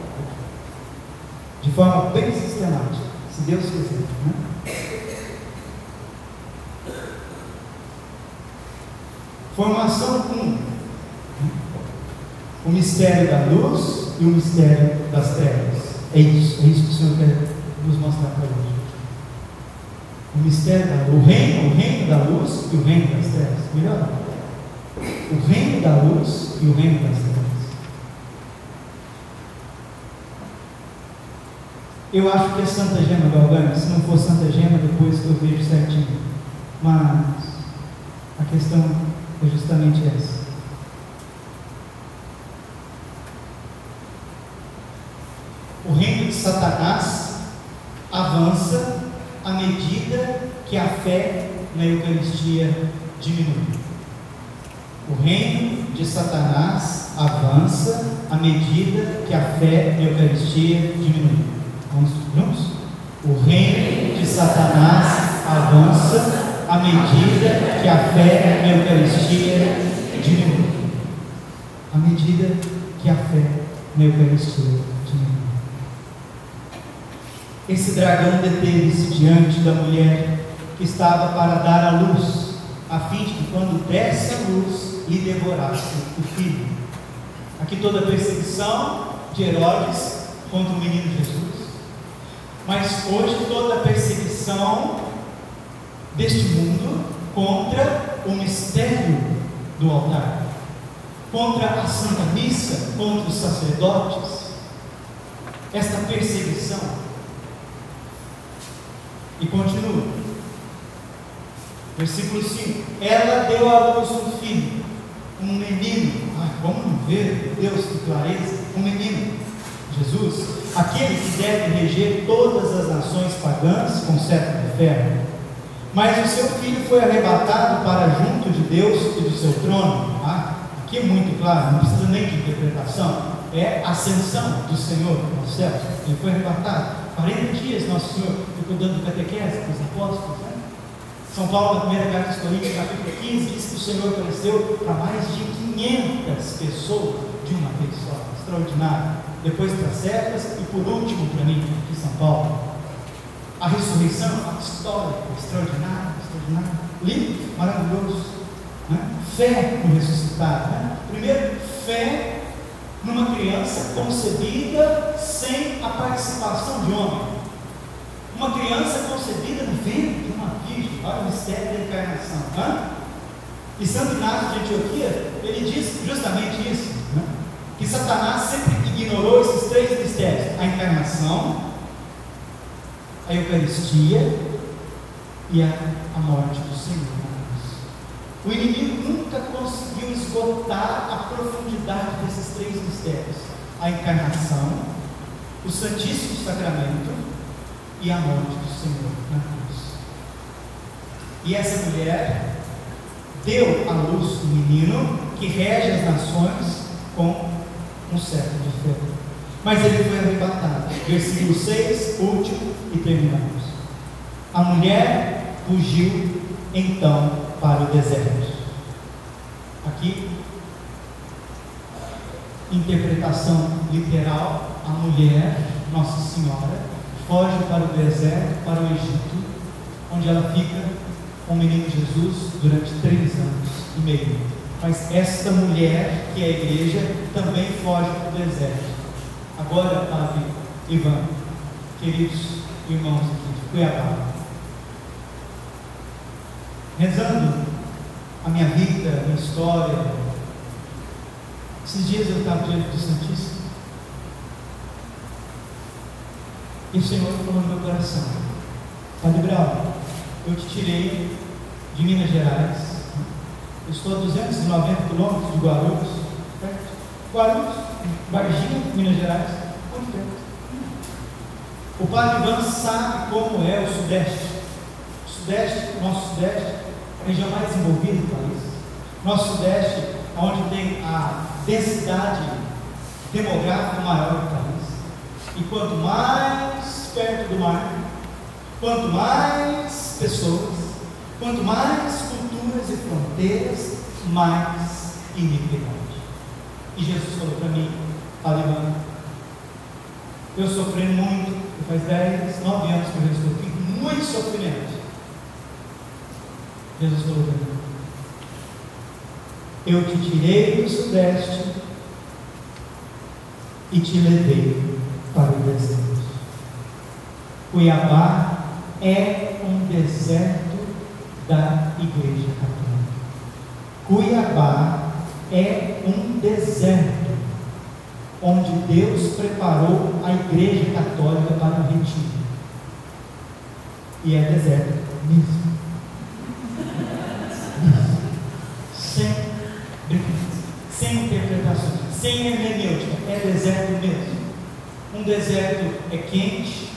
Speaker 1: De forma bem sistemática, se Deus quiser. Né? Formação 1. O mistério da luz e o mistério das trevas. É isso, é isso que o Senhor quer nos mostrar para hoje. O mistério da luz, o reino, o reino da luz e o reino das trevas. Melhor? O reino da luz e o reino das trevas. Eu acho que é Santa Gema Galvani, se não for Santa Gema, depois eu vejo certinho. Mas a questão é justamente essa. O reino de Satanás avança à medida que a fé na Eucaristia diminui. O reino de Satanás avança à medida que a fé na Eucaristia diminui. Vamos juntos? O reino de Satanás avança à medida que a fé na Eucaristia diminui. À medida que a fé na Eucaristia. Esse dragão deteve-se diante da mulher que estava para dar a luz, a fim de que quando desse a luz, lhe devorasse o filho. Aqui toda a perseguição de Herodes contra o menino Jesus. Mas hoje toda a perseguição deste mundo contra o mistério do altar, contra a Santa Missa, contra os sacerdotes. Esta perseguição e continua. Versículo 5: Ela deu à luz um filho, um menino. Ai, não ver, Deus, que clareza! Um menino, Jesus, aquele que deve reger todas as nações pagãs com cetro de ferro. Mas o seu filho foi arrebatado para junto de Deus e do seu trono. Ah, aqui é muito claro, não precisa nem de interpretação. É ascensão do Senhor aos céus. Ele foi arrebatado. 40 dias Nosso Senhor ficou dando catequese para os apóstolos. Né? São Paulo, na primeira carta de Coríntios, capítulo 15, diz que o Senhor apareceu para mais de 500 pessoas de uma vez só. Extraordinário. Depois para Cefas e por último para mim, de São Paulo. A ressurreição, a história, extraordinária, extraordinária, lindo, maravilhoso. Né? Fé no ressuscitado. Né? Primeiro, fé numa criança concebida sem a participação de homem. Uma criança concebida no ventre de uma virgem. Olha o mistério da encarnação. Hã? E Santo Inácio de Antioquia, ele diz justamente isso: né? que Satanás sempre ignorou esses três mistérios: a encarnação, a Eucaristia e a, a morte do Senhor. O inimigo nunca conseguiu esgotar a profundidade desses três mistérios: a encarnação, o Santíssimo Sacramento e a morte do Senhor na cruz. E essa mulher deu à luz um menino que rege as nações com um certo de. Mas ele foi arrebatado. Versículo 6, último, e terminamos. A mulher fugiu então para o deserto. Aqui, interpretação literal: a mulher, Nossa Senhora, foge para o deserto, para o Egito, onde ela fica com o menino Jesus durante três anos e meio. Mas esta mulher, que é a igreja, também foge para o deserto. Agora, Padre Ivan, queridos irmãos aqui de Cuiabá, rezando a minha vida, a minha história. Esses dias eu estava diante do Santíssimo. E o Senhor falou no meu coração: Padre Brau, eu te tirei de Minas Gerais. Eu estou a 290 quilômetros de Guarulhos. Perto. Guarulhos, Varginha, Minas Gerais. Muito perto. O Padre Ivan sabe como é o Sudeste. O Sudeste, o nosso Sudeste, região mais desenvolvida do país. Nosso Sudeste, onde tem a densidade demográfica maior do país. E quanto mais perto do mar, quanto mais pessoas, quanto mais culturas e fronteiras, mais iniquidade. E Jesus falou para mim, alemão, eu sofrendo muito, faz 10, 9 anos que eu estou aqui, muito sofrimento. Jesus falou Eu te tirei do sudeste e te levei para o deserto. Cuiabá é um deserto da Igreja Católica. Cuiabá é um deserto onde Deus preparou a Igreja Católica para o retiro. E é deserto mesmo. Sem, sem sem hermenêutica, é deserto mesmo. Um deserto é quente,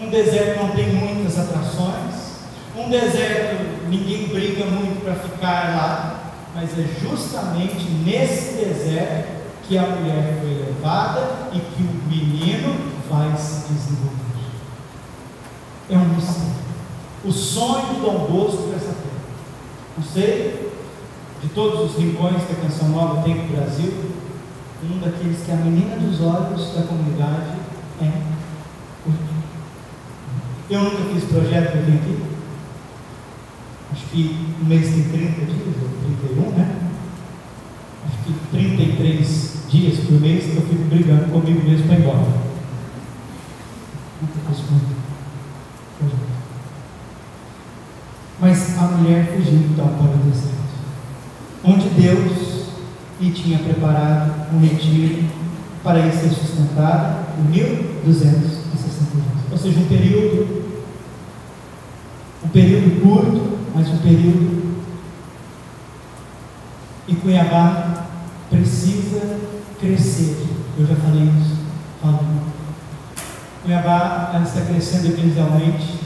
Speaker 1: um deserto não tem muitas atrações, um deserto ninguém briga muito para ficar lá, mas é justamente nesse deserto que a mulher foi levada e que o menino vai se desenvolver. É um mistério. O sonho de Dom Bosco dessa terra. Não sei, de todos os rincões que a Canção Nova tem no Brasil, um daqueles que a menina dos olhos da comunidade é Eu nunca fiz projeto para vir aqui. Acho que o mês tem 30 dias, ou 31, né? Acho que 33 dias por mês que eu fico brigando comigo mesmo para ir embora. Nunca fiz muito. Mas a mulher fugiu então para o deserto, onde Deus lhe tinha preparado um retiro para ir ser sustentado em 1260 Ou seja, um período, um período curto, mas um período. E Cuiabá precisa crescer. Eu já falei isso. Falo. Cuiabá ela está crescendo eclesialmente,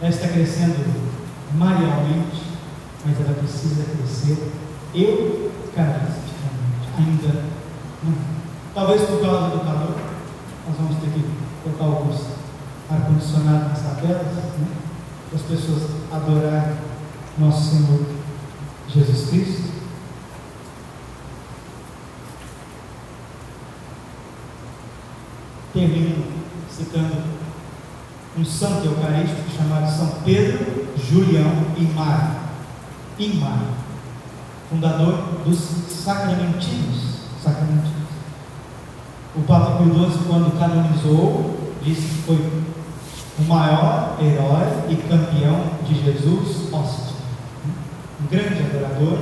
Speaker 1: ela está crescendo marialmente, mas ela precisa crescer eucaristicamente. Ainda não. Talvez por causa do calor, nós vamos ter que colocar alguns ar-condicionado nas tabelas, né? para as pessoas adorarem nosso Senhor Jesus Cristo. Termino citando um santo eucarístico chamado São Pedro Julião Imar, Imar, fundador dos sacramentinos. sacramentinos. O Papa Pio XII, quando canonizou, disse que foi o maior herói e campeão de Jesus hóstia. Um grande adorador,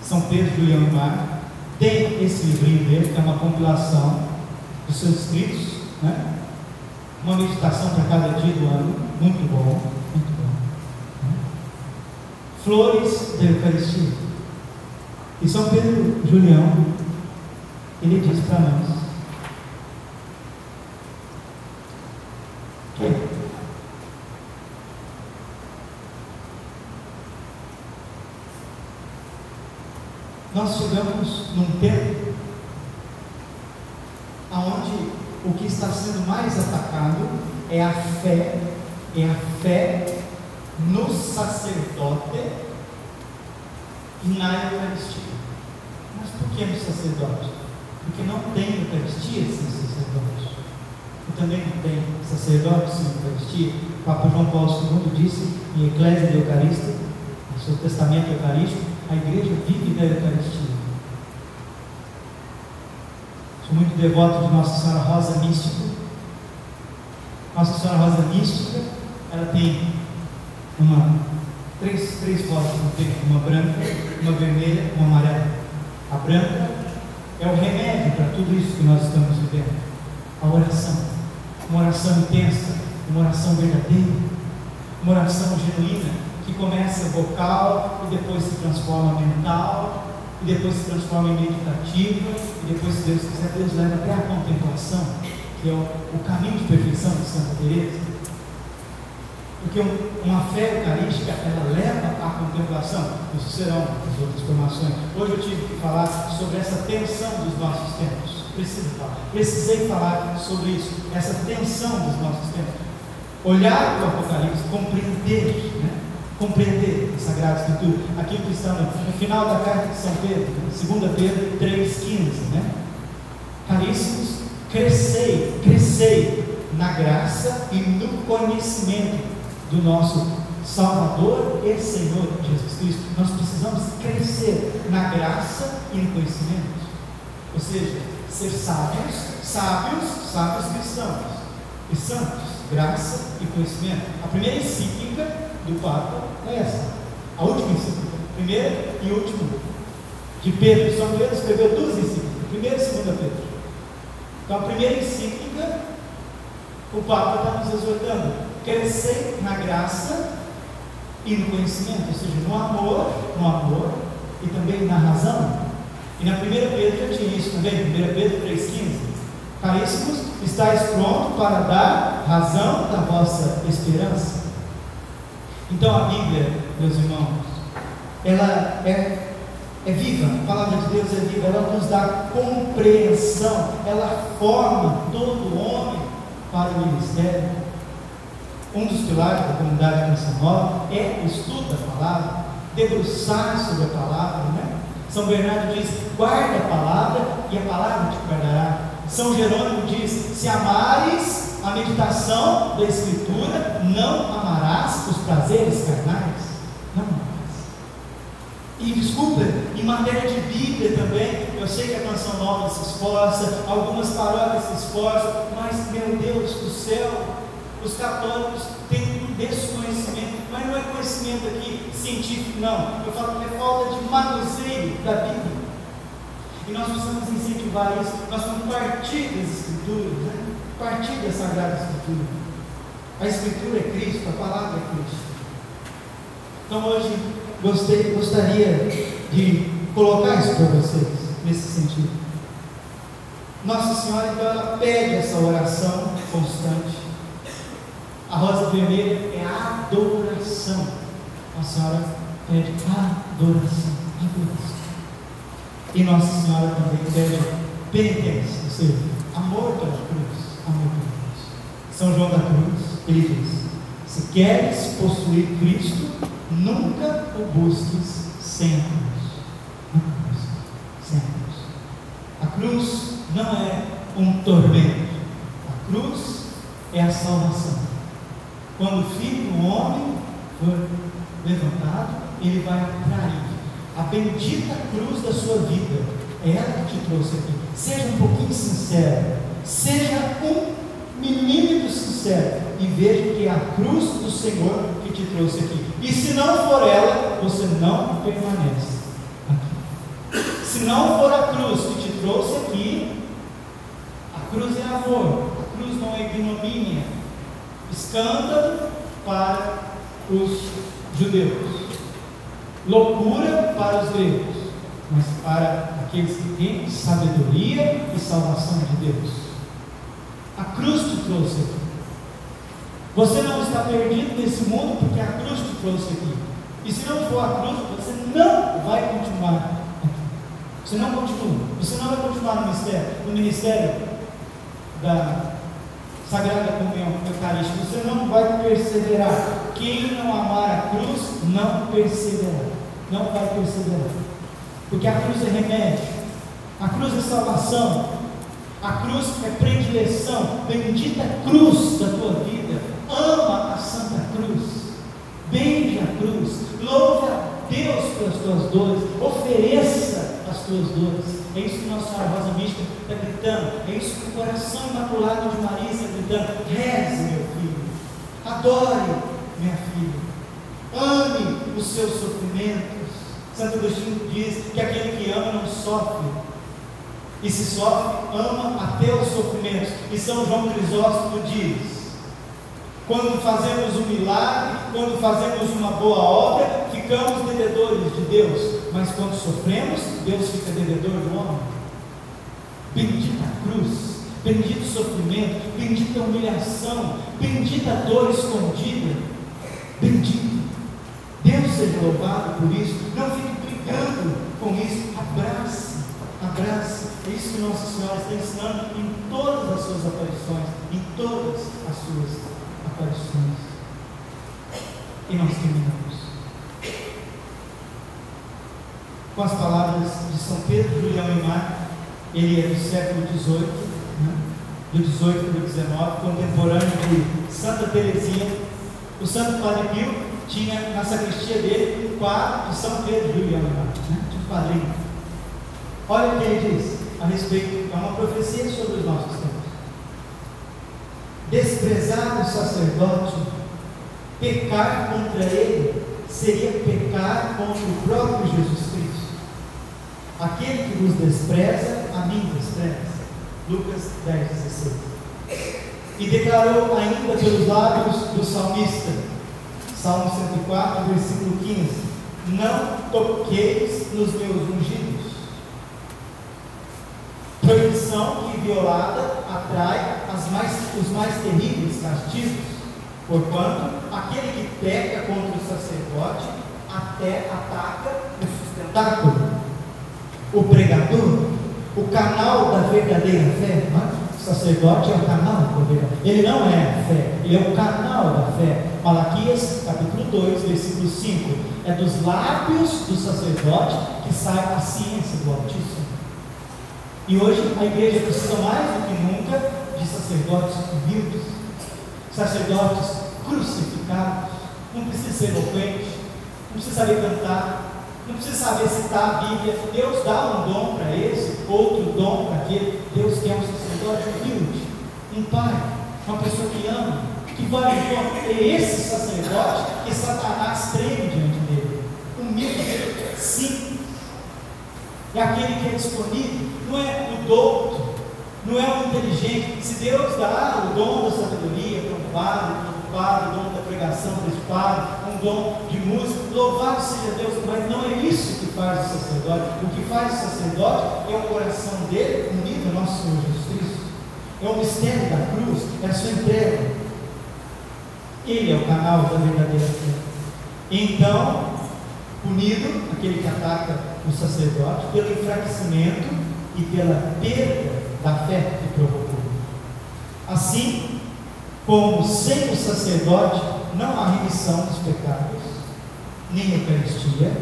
Speaker 1: São Pedro Julião Imar, tem esse livrinho dele, que é uma compilação dos seus escritos, né? uma meditação para cada dia do ano, muito bom, muito bom. Flores da Eucaristia. E São Pedro Julião, ele diz para nós. Que? Nós chegamos num tempo aonde o que está sendo mais atacado é a fé, é a fé no sacerdote e na Eucaristia. Mas por que no sacerdote? Porque não tem Eucaristia sem sacerdote. E também não tem sacerdote sem Eucaristia. O Papa João Paulo II disse em Eclésia Eucarista, no seu testamento eucarístico, a igreja vive da Eucaristia. Sou muito devoto de Nossa Senhora Rosa Mística. Nossa Senhora Rosa Mística, ela tem uma, três, três rosas no tempo, uma branca, uma vermelha, uma amarela. A branca é o remédio para tudo isso que nós estamos vivendo. A oração. Uma oração intensa, uma oração verdadeira, uma oração genuína, que começa vocal e depois se transforma mental, e depois se transforma em meditativa, e depois, se Deus quiser, Deus leva até a contemplação, que é o, o caminho de perfeição de Santa Teresa. Porque uma fé eucarística, ela leva à contemplação. Isso serão as outras formações. Hoje eu tive que falar sobre essa tensão dos nossos tempos. Preciso falar. Precisei falar sobre isso. Essa tensão dos nossos tempos. Olhar para o Apocalipse, compreender, né? compreender a Sagrada Escritura. Aquilo que está no, final da carta de São Pedro, 2 Pedro 3,15. Né? Caríssimos, crescei, crescei na graça e no conhecimento do nosso Salvador e Senhor Jesus Cristo. Nós precisamos crescer na graça e no conhecimento. Ou seja, ser sábios, sábios, sábios cristãos e santos, graça e conhecimento. A primeira encíclica do Papa é essa. A última encíclica, primeira e última, de Pedro. São Pedro escreveu duas encíclicas, primeira e segunda Pedro. Então a primeira encíclica, o Papa está nos exortando, crescer na graça e no conhecimento, ou seja, no amor, no amor e também na razão. E na primeira Pedro já tinha isso também, 1 Pedro 3,15. Caríssimos, estáis prontos para dar razão da vossa esperança. Então a Bíblia, meus irmãos, ela é é viva, a palavra de Deus é viva, ela nos dá compreensão, ela forma todo homem para o ministério. Um dos pilares da comunidade Canção Nova é o estudo da palavra, debruçar sobre a palavra, né? São Bernardo diz: guarda a palavra e a palavra te guardará. São Jerônimo diz: se amares a meditação da Escritura, não amarás os prazeres carnais. Não amarás. E desculpa, em matéria de Bíblia também, eu sei que a Canção Nova se esforça, algumas paróquias se esforçam, mas, meu Deus do céu, os católicos têm desconhecimento, mas não é conhecimento aqui científico, não. Eu falo que é falta de manuseio da Bíblia. E nós precisamos incentivar isso, nós vamos partir das Escrituras, né? partir da Sagrada Escritura. A Escritura é Cristo, a palavra é Cristo. Então hoje gostei, gostaria de colocar isso para vocês, nesse sentido. Nossa Senhora, então, ela pede essa oração constante. A rosa vermelha é a adoração. Nossa Senhora pede adoração, adoração. E Nossa Senhora também pede penitência, ou seja, amor pela cruz, amor pela cruz. São João da Cruz, ele diz: se queres possuir Cristo, nunca o busques sem a cruz. Nunca busques sem a cruz. A cruz não é um tormento. A cruz é a salvação. Quando o filho do homem for levantado, ele vai trair a bendita cruz da sua vida. É ela que te trouxe aqui. Seja um pouquinho sincero. Seja um milímetro sincero. E veja que é a cruz do Senhor que te trouxe aqui. E se não for ela, você não permanece aqui. Se não for a cruz que te trouxe aqui, a cruz é amor, a cruz não é ignomínia, escândalo para os judeus, loucura para os gregos, mas para aqueles que têm sabedoria e salvação de Deus. A cruz te trouxe aqui. Você não está perdido nesse mundo porque a cruz te trouxe aqui. E se não for a cruz, você não vai continuar aqui. Você não continua. Você não vai continuar no ministério, no ministério da Sagrada Comunhão Eucarística. Você não vai perseverar. Quem não amar a cruz, não perseverará. Não vai perseverar. Porque a cruz é remédio. A cruz é salvação. A cruz é predileção. Bendita cruz da tua vida ama a Santa Cruz, beije a cruz, louve a Deus pelas tuas dores, ofereça as tuas dores. É isso que Nossa Rosa Mística está gritando, é isso que o coração imaculado de Maria está gritando: reze, meu filho, adore, minha filha, ame os seus sofrimentos. Santo Agostinho diz que aquele que ama não sofre, e se sofre, ama até os sofrimentos. E São João Crisóstomo diz: quando fazemos um milagre, quando fazemos uma boa obra, ficamos devedores de Deus. Mas quando sofremos, Deus fica devedor do homem. Bendita cruz, bendito sofrimento, bendita humilhação, bendita dor escondida. Bendito. Deus seja louvado por isso. Não fique brigando com isso. Abrace, abrace. É isso que Nossa Senhora está ensinando em todas as suas aparições, em todas as suas aparições. E nós terminamos com as palavras de São Pedro Julião e Mar, ele é do século XVIII, né? do XVIII para o XIX, contemporâneo de Santa Teresinha. O Santo Padre Pio tinha na sacristia dele o quadro de São Pedro Julião e Mar, né? de padrinho. Olha o que ele diz: a respeito, é uma profecia sobre os nossos tempos. Desprezar o sacerdote, pecar contra ele, seria pecar contra o próprio Jesus Cristo. Aquele que vos despreza, a mim despreza. Lucas 10, 16. E declarou ainda pelos lábios do salmista, Salmo 104, versículo 15: Não toqueis nos meus ungidos. Proibição que violada atrai mais, os mais terríveis castigos, porquanto aquele que peca contra o sacerdote até ataca o sustentáculo, o pregador, o canal da verdadeira fé. O sacerdote é o canal da verdadeira Ele não é a fé, ele é o canal da fé. Malaquias capítulo 2, versículo 5. É dos lábios do sacerdote que sai a ciência do Altíssimo. E hoje a igreja precisa mais do que nunca de sacerdotes humildes, sacerdotes crucificados. Não precisa ser eloquente, não precisa saber cantar, não precisa saber citar a Bíblia. Deus dá um dom para esse, outro dom para aquele. Deus quer um sacerdote humilde, um pai, uma pessoa que ama, que vai em É esse sacerdote que Satanás treme diante dele. Humilde, simples. É aquele que é disponível, não é o douto, não é o inteligente. Se Deus dá o dom da sabedoria para um padre, padre, o dom da pregação padre, um dom de música, louvado seja Deus, mas não é isso que faz o sacerdote. O que faz o sacerdote é o coração dele unido ao nosso Senhor Jesus Cristo. É o mistério da cruz, é a sua entrega. Ele é o canal da verdadeira fé. Então, punido aquele que ataca o sacerdote pelo enfraquecimento e pela perda da fé que provocou. Assim, como sem o sacerdote não há remissão dos pecados, nem Eucaristia,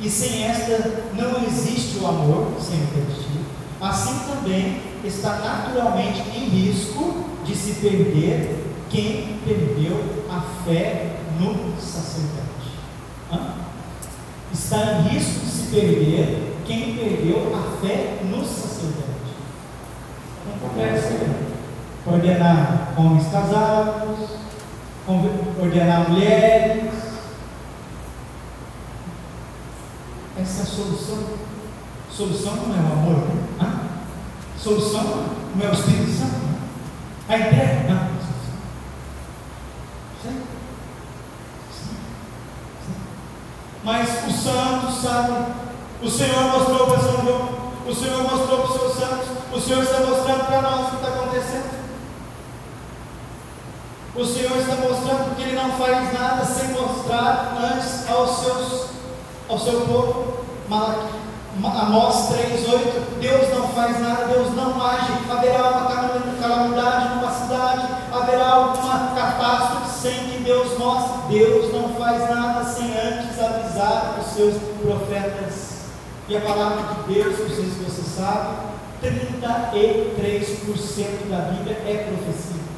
Speaker 1: e sem esta não existe o amor, sem Eucaristia, assim também está naturalmente em risco de se perder quem perdeu a fé no sacerdote. Hã? Está em risco de se perder quem perdeu a fé no sacerdote. Acontece ordenar homens casados, ordenar mulheres. Essa solução. Solução não é o amor, né? Solução não é o Espírito Santo. A ideia, não. Mas o santo sabe. O Senhor mostrou para São João. O Senhor mostrou para os seus santos. O Senhor está mostrando para nós o que está acontecendo. O Senhor está mostrando que Ele não faz nada sem mostrar antes aos seus, ao seu povo. Amós 3,8 Deus não faz nada, Deus não age. Haverá uma calamidade numa cidade, haverá alguma catástrofe sem que Deus mostre. Deus não faz nada sem antes avisar os seus profetas. E a palavra de Deus, não sei se você sabe, 33% da Bíblia é profecia.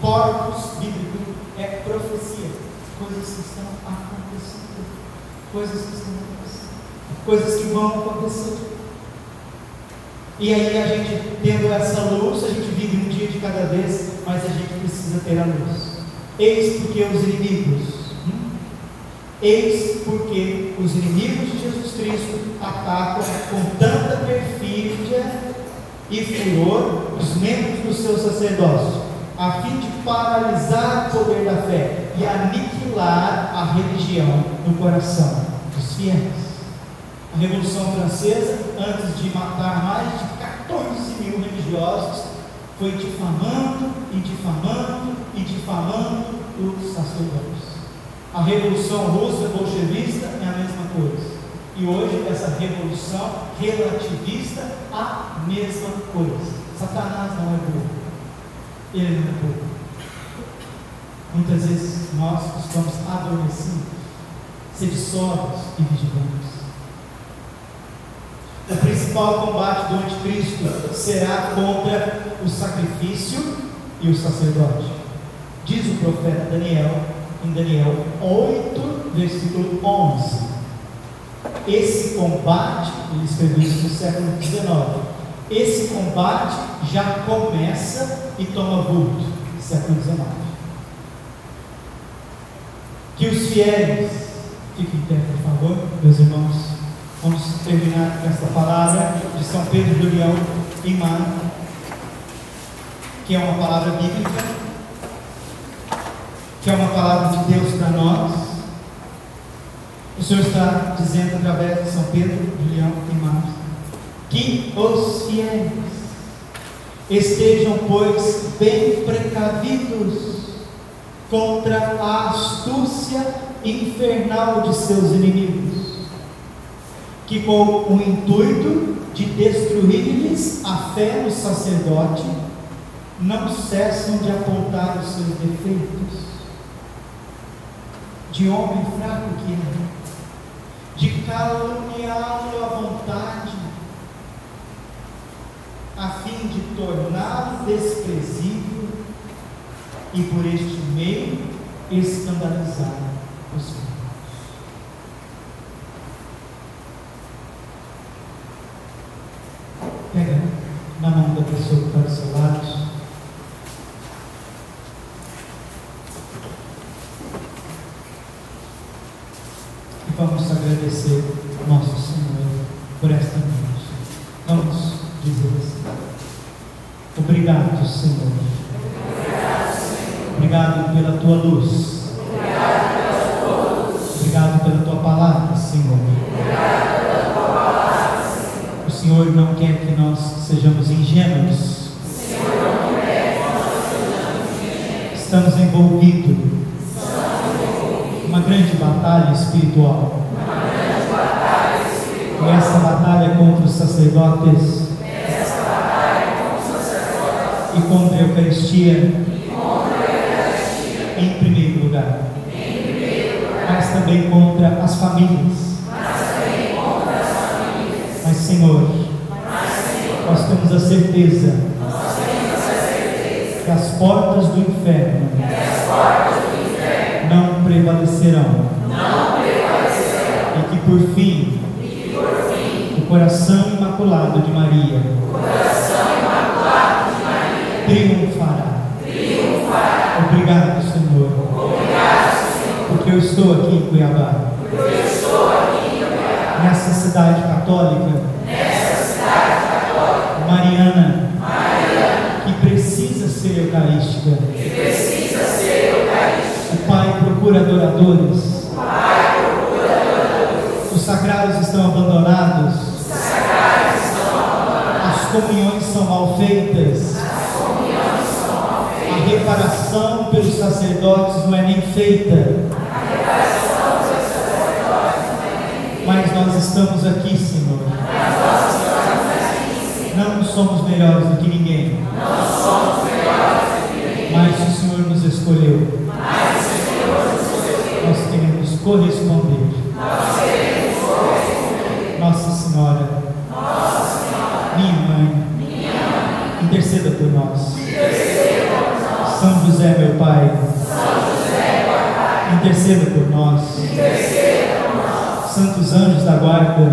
Speaker 1: 33%. O corpus bíblico é profecia. Coisas que estão acontecendo. Coisas que estão acontecendo. Coisas que vão acontecer. E aí a gente, tendo essa luz, a gente vive um dia de cada vez, mas a gente precisa ter a luz. Eis porque os inimigos, hum? eis porque os inimigos de Jesus Cristo atacam com tanta perfídia e furor os membros do seu sacerdócio, a fim de paralisar o poder da fé e aniquilar a religião no coração dos fiéis. A Revolução Francesa, antes de matar mais de 14 mil religiosos, foi difamando e difamando e difamando os sacerdotes. A Revolução Russa bolchevista é a mesma coisa. E hoje essa revolução relativista a mesma coisa. Satanás não é burro. Ele não é burro. Muitas vezes nós estamos adormecidos, sóbrios e vigilantes. O principal combate do anticristo será contra o sacrifício e o sacerdote. Diz o profeta Daniel, em Daniel 8, versículo 11. esse combate, ele escreveu no século XIX, esse combate já começa e toma vulto, século XIX. Que os fiéis, fiquem em pé, por favor, meus irmãos, vamos terminar com esta palavra de São Pedro do Leão Mar, que é uma palavra bíblica, que é uma palavra de Deus para nós. O Senhor está dizendo através de São Pedro, de Leão e Marcos, que os fiéis estejam, pois, bem precavidos contra a astúcia infernal de seus inimigos, que com o intuito de destruir-lhes a fé no sacerdote, não cessam de apontar os seus defeitos, de homem fraco que é de caluniá-lo à vontade, a fim de torná-lo desprezível e por este meio escandalizar os irmãos. Pega na mão da pessoa que está do seu lado. vamos agradecer nosso Senhor por esta noite. Vamos dizer assim: Obrigado, Senhor. Obrigado pela tua luz. Obrigado pela tua palavra, Senhor. O Senhor não quer que nós sejamos ingênuos. Estamos envolvidos uma grande batalha espiritual. E essa batalha contra os sacerdotes. E contra a Eucaristia. Lugar. Mas também contra as famílias. Mas, Senhor, nós temos a certeza que as portas do inferno não prevalecerão. E que por fim o coração imaculado de Maria,
Speaker 2: o coração imaculado de Maria
Speaker 1: triunfará.
Speaker 2: triunfará.
Speaker 1: Obrigado, Senhor.
Speaker 2: Obrigado, Senhor.
Speaker 1: Porque eu estou aqui em Cuiabá.
Speaker 2: Porque eu estou aqui em Cuiabá.
Speaker 1: Nessa cidade católica.
Speaker 2: Nessa cidade católica.
Speaker 1: Mariana.
Speaker 2: Mariana.
Speaker 1: Que precisa ser eucarística.
Speaker 2: Que precisa ser eucarística.
Speaker 1: O Pai procura adoradores.
Speaker 2: O Pai procura adoradores.
Speaker 1: Os sagrados estão abandonados.
Speaker 2: Os sagrados estão abandonados.
Speaker 1: As comunhões são mal feitas.
Speaker 2: As comunhões são mal feitas.
Speaker 1: A reparação pelos sacerdotes não é nem feita.
Speaker 2: A reparação pelos sacerdotes não é nem feita.
Speaker 1: Mas nós estamos aqui, Senhor.
Speaker 2: Mas nós estamos aqui, Senhor.
Speaker 1: Não somos melhores do que ninguém.
Speaker 2: Não somos melhores do que ninguém.
Speaker 1: Mas o Senhor nos escolheu.
Speaker 2: Mas o Senhor nos escolheu.
Speaker 1: Nós queremos corresponder.
Speaker 2: Nós queremos corresponder.
Speaker 1: Nossa Senhora,
Speaker 2: Nossa Senhora,
Speaker 1: minha mãe,
Speaker 2: minha mãe,
Speaker 1: interceda por nós.
Speaker 2: interceda por nós.
Speaker 1: São José, meu Pai,
Speaker 2: São José, meu Pai,
Speaker 1: interceda por nós. Santos anjos da guarda,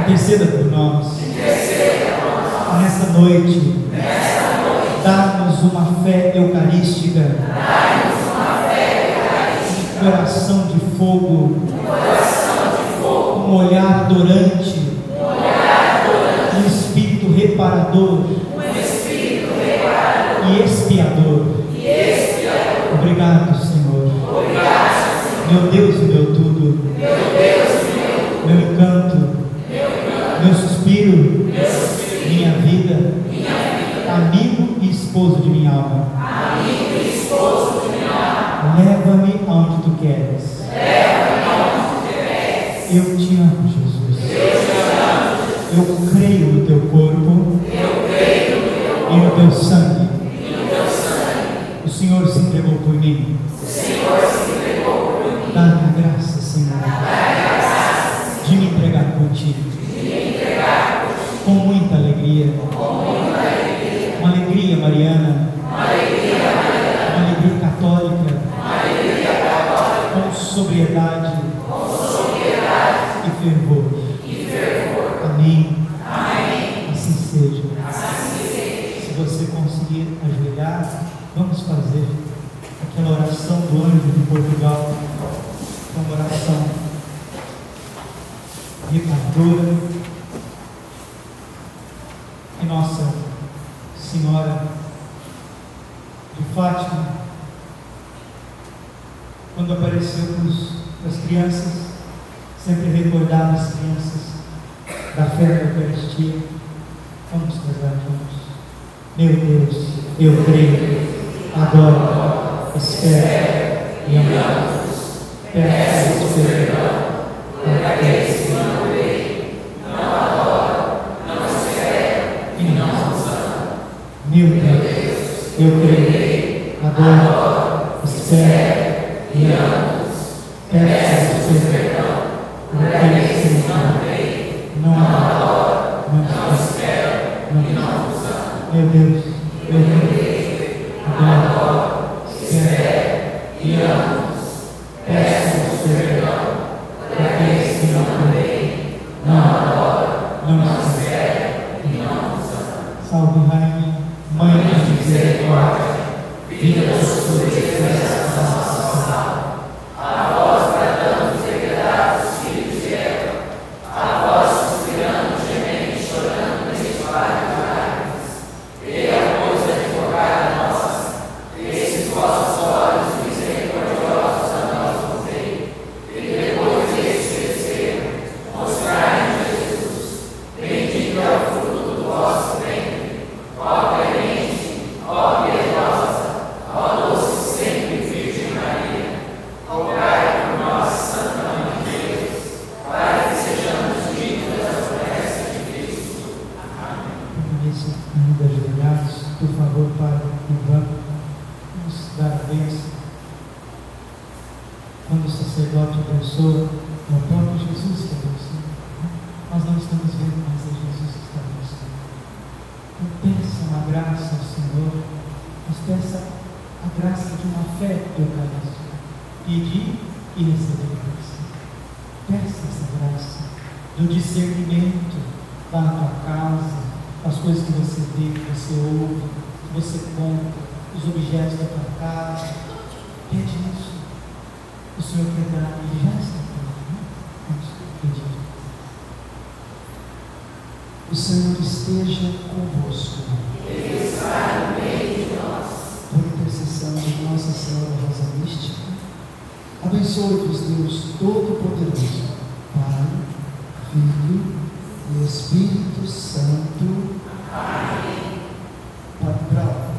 Speaker 1: interceda por nós. Nessa
Speaker 2: Nesta noite,
Speaker 1: dá-nos uma fé eucarística, coração de fogo,
Speaker 2: um coração de fogo,
Speaker 1: um olhar adorante,